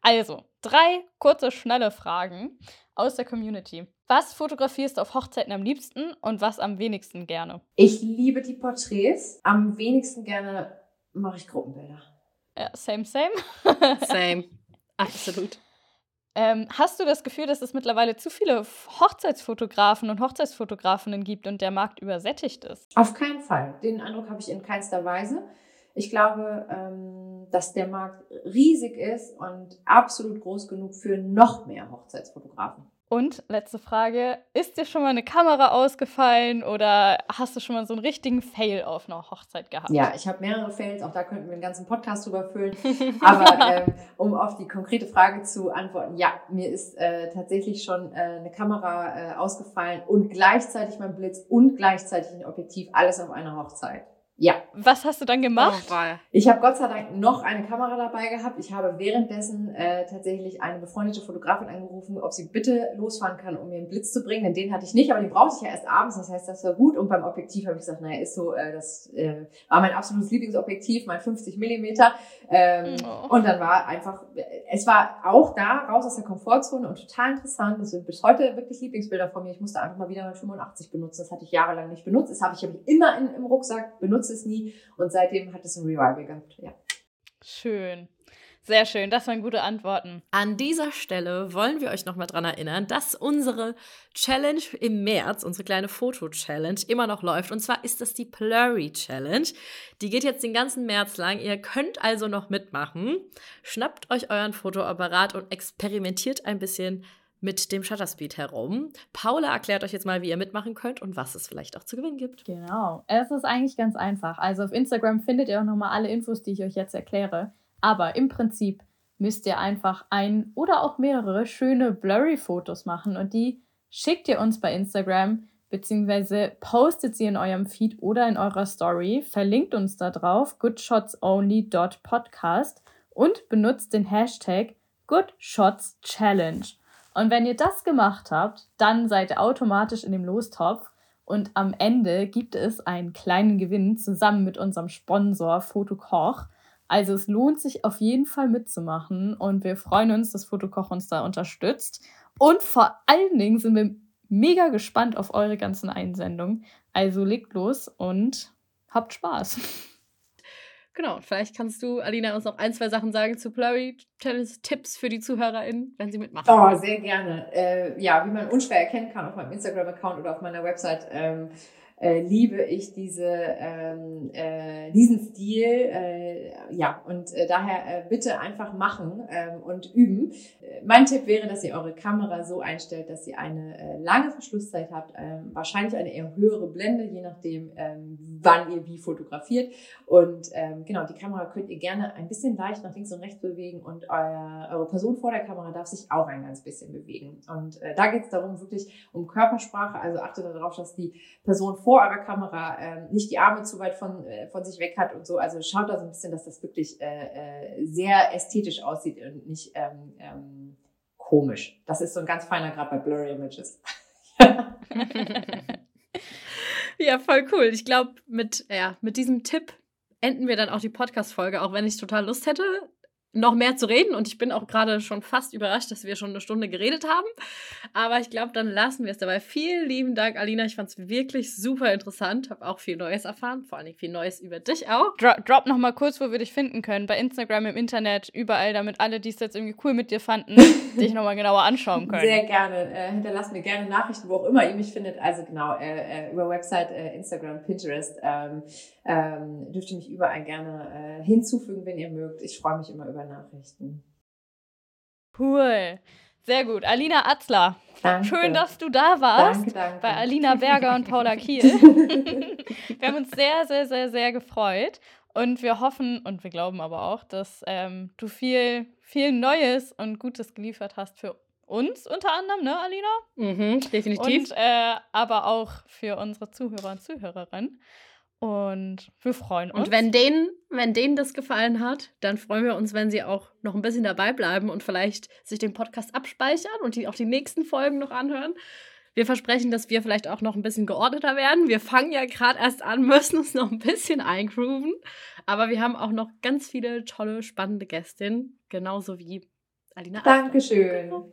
Also, drei kurze, schnelle Fragen aus der Community. Was fotografierst du auf Hochzeiten am liebsten und was am wenigsten gerne? Ich liebe die Porträts. Am wenigsten gerne mache ich Gruppenbilder. Ja, same, same. same. Absolut. Ähm, hast du das Gefühl, dass es mittlerweile zu viele Hochzeitsfotografen und Hochzeitsfotografinnen gibt und der Markt übersättigt ist? Auf keinen Fall. Den Eindruck habe ich in keinster Weise. Ich glaube, ähm, dass der Markt riesig ist und absolut groß genug für noch mehr Hochzeitsfotografen. Und letzte Frage, ist dir schon mal eine Kamera ausgefallen oder hast du schon mal so einen richtigen Fail auf einer Hochzeit gehabt? Ja, ich habe mehrere Fails, auch da könnten wir einen ganzen Podcast drüber füllen. Aber ähm, um auf die konkrete Frage zu antworten, ja, mir ist äh, tatsächlich schon äh, eine Kamera äh, ausgefallen und gleichzeitig mein Blitz und gleichzeitig ein Objektiv, alles auf einer Hochzeit. Ja. Was hast du dann gemacht? Oh, ich habe Gott sei Dank noch eine Kamera dabei gehabt. Ich habe währenddessen äh, tatsächlich eine befreundete Fotografin angerufen, ob sie bitte losfahren kann, um mir einen Blitz zu bringen. Denn den hatte ich nicht, aber den brauchte ich ja erst abends. Das heißt, das war gut. Und beim Objektiv habe ich gesagt, naja, ist so, äh, das äh, war mein absolutes Lieblingsobjektiv, mein 50 Millimeter. Ähm, oh. Und dann war einfach, es war auch da, raus aus der Komfortzone und total interessant. Das sind bis heute wirklich Lieblingsbilder von mir. Ich musste einfach mal wieder mein 85 benutzen. Das hatte ich jahrelang nicht benutzt. Das habe ich, hab ich immer in, im Rucksack benutzt nutze es nie und seitdem hat es ein Revival gehabt. Ja. Schön. Sehr schön, das waren gute Antworten. An dieser Stelle wollen wir euch nochmal dran erinnern, dass unsere Challenge im März, unsere kleine Foto-Challenge, immer noch läuft. Und zwar ist das die Blurry Challenge. Die geht jetzt den ganzen März lang. Ihr könnt also noch mitmachen. Schnappt euch euren Fotoapparat und experimentiert ein bisschen mit dem Shutterspeed herum. Paula erklärt euch jetzt mal, wie ihr mitmachen könnt und was es vielleicht auch zu gewinnen gibt. Genau. Es ist eigentlich ganz einfach. Also auf Instagram findet ihr auch nochmal alle Infos, die ich euch jetzt erkläre. Aber im Prinzip müsst ihr einfach ein oder auch mehrere schöne Blurry-Fotos machen und die schickt ihr uns bei Instagram beziehungsweise postet sie in eurem Feed oder in eurer Story, verlinkt uns da drauf goodshotsonly.podcast und benutzt den Hashtag GoodShotsChallenge. Und wenn ihr das gemacht habt, dann seid ihr automatisch in dem Lostopf und am Ende gibt es einen kleinen Gewinn zusammen mit unserem Sponsor Fotokoch. Also es lohnt sich auf jeden Fall mitzumachen und wir freuen uns, dass Fotokoch uns da unterstützt. Und vor allen Dingen sind wir mega gespannt auf eure ganzen Einsendungen. Also legt los und habt Spaß. Genau, vielleicht kannst du, Alina, uns noch ein, zwei Sachen sagen zu Blurry Challenge, Tipps für die ZuhörerInnen, wenn sie mitmachen. Oh, sehr gerne. Äh, ja, wie man unschwer erkennen kann auf meinem Instagram-Account oder auf meiner Website, ähm, äh, liebe ich diese, ähm, äh, diesen Stil. Äh, ja, und äh, daher äh, bitte einfach machen ähm, und üben. Äh, mein Tipp wäre, dass ihr eure Kamera so einstellt, dass ihr eine äh, lange Verschlusszeit habt, ähm, wahrscheinlich eine eher höhere Blende, je nachdem, ähm, wann ihr wie fotografiert. Und ähm, genau, die Kamera könnt ihr gerne ein bisschen leicht nach links und rechts bewegen und euer, eure Person vor der Kamera darf sich auch ein ganz bisschen bewegen. Und äh, da geht es darum, wirklich um Körpersprache. Also achtet darauf, dass die Person vor eurer Kamera ähm, nicht die Arme zu weit von, äh, von sich weg hat und so. Also schaut da so ein bisschen, dass das wirklich äh, äh, sehr ästhetisch aussieht und nicht ähm, ähm, komisch. Das ist so ein ganz feiner Grad bei Blurry Images. ja, voll cool. Ich glaube, mit, ja, mit diesem Tipp enden wir dann auch die Podcast-Folge, auch wenn ich total Lust hätte, noch mehr zu reden. Und ich bin auch gerade schon fast überrascht, dass wir schon eine Stunde geredet haben. Aber ich glaube, dann lassen wir es dabei. Vielen lieben Dank, Alina. Ich fand es wirklich super interessant. Habe auch viel Neues erfahren. Vor allem viel Neues über dich auch. Dro drop noch mal kurz, wo wir dich finden können. Bei Instagram, im Internet, überall, damit alle, die es jetzt irgendwie cool mit dir fanden, dich noch mal genauer anschauen können. Sehr gerne. Äh, hinterlasst mir gerne Nachrichten, wo auch immer ihr mich findet. Also genau, äh, äh, über Website, äh, Instagram, Pinterest. Ähm, ähm, dürft ihr mich überall gerne äh, hinzufügen, wenn ihr mögt. Ich freue mich immer über Nachrichten. Cool. Sehr gut. Alina Atzler. Danke. Schön, dass du da warst. Danke, danke. Bei Alina Berger und Paula Kiel. wir haben uns sehr, sehr, sehr, sehr gefreut. Und wir hoffen und wir glauben aber auch, dass ähm, du viel, viel Neues und Gutes geliefert hast für uns unter anderem, ne, Alina? Mhm, definitiv. Und äh, aber auch für unsere Zuhörer und Zuhörerinnen. Und wir freuen uns. Und wenn denen, wenn denen das gefallen hat, dann freuen wir uns, wenn sie auch noch ein bisschen dabei bleiben und vielleicht sich den Podcast abspeichern und die auch die nächsten Folgen noch anhören. Wir versprechen, dass wir vielleicht auch noch ein bisschen geordneter werden. Wir fangen ja gerade erst an, müssen uns noch ein bisschen eingrooven. Aber wir haben auch noch ganz viele tolle, spannende Gästinnen, genauso wie Alina. Dankeschön.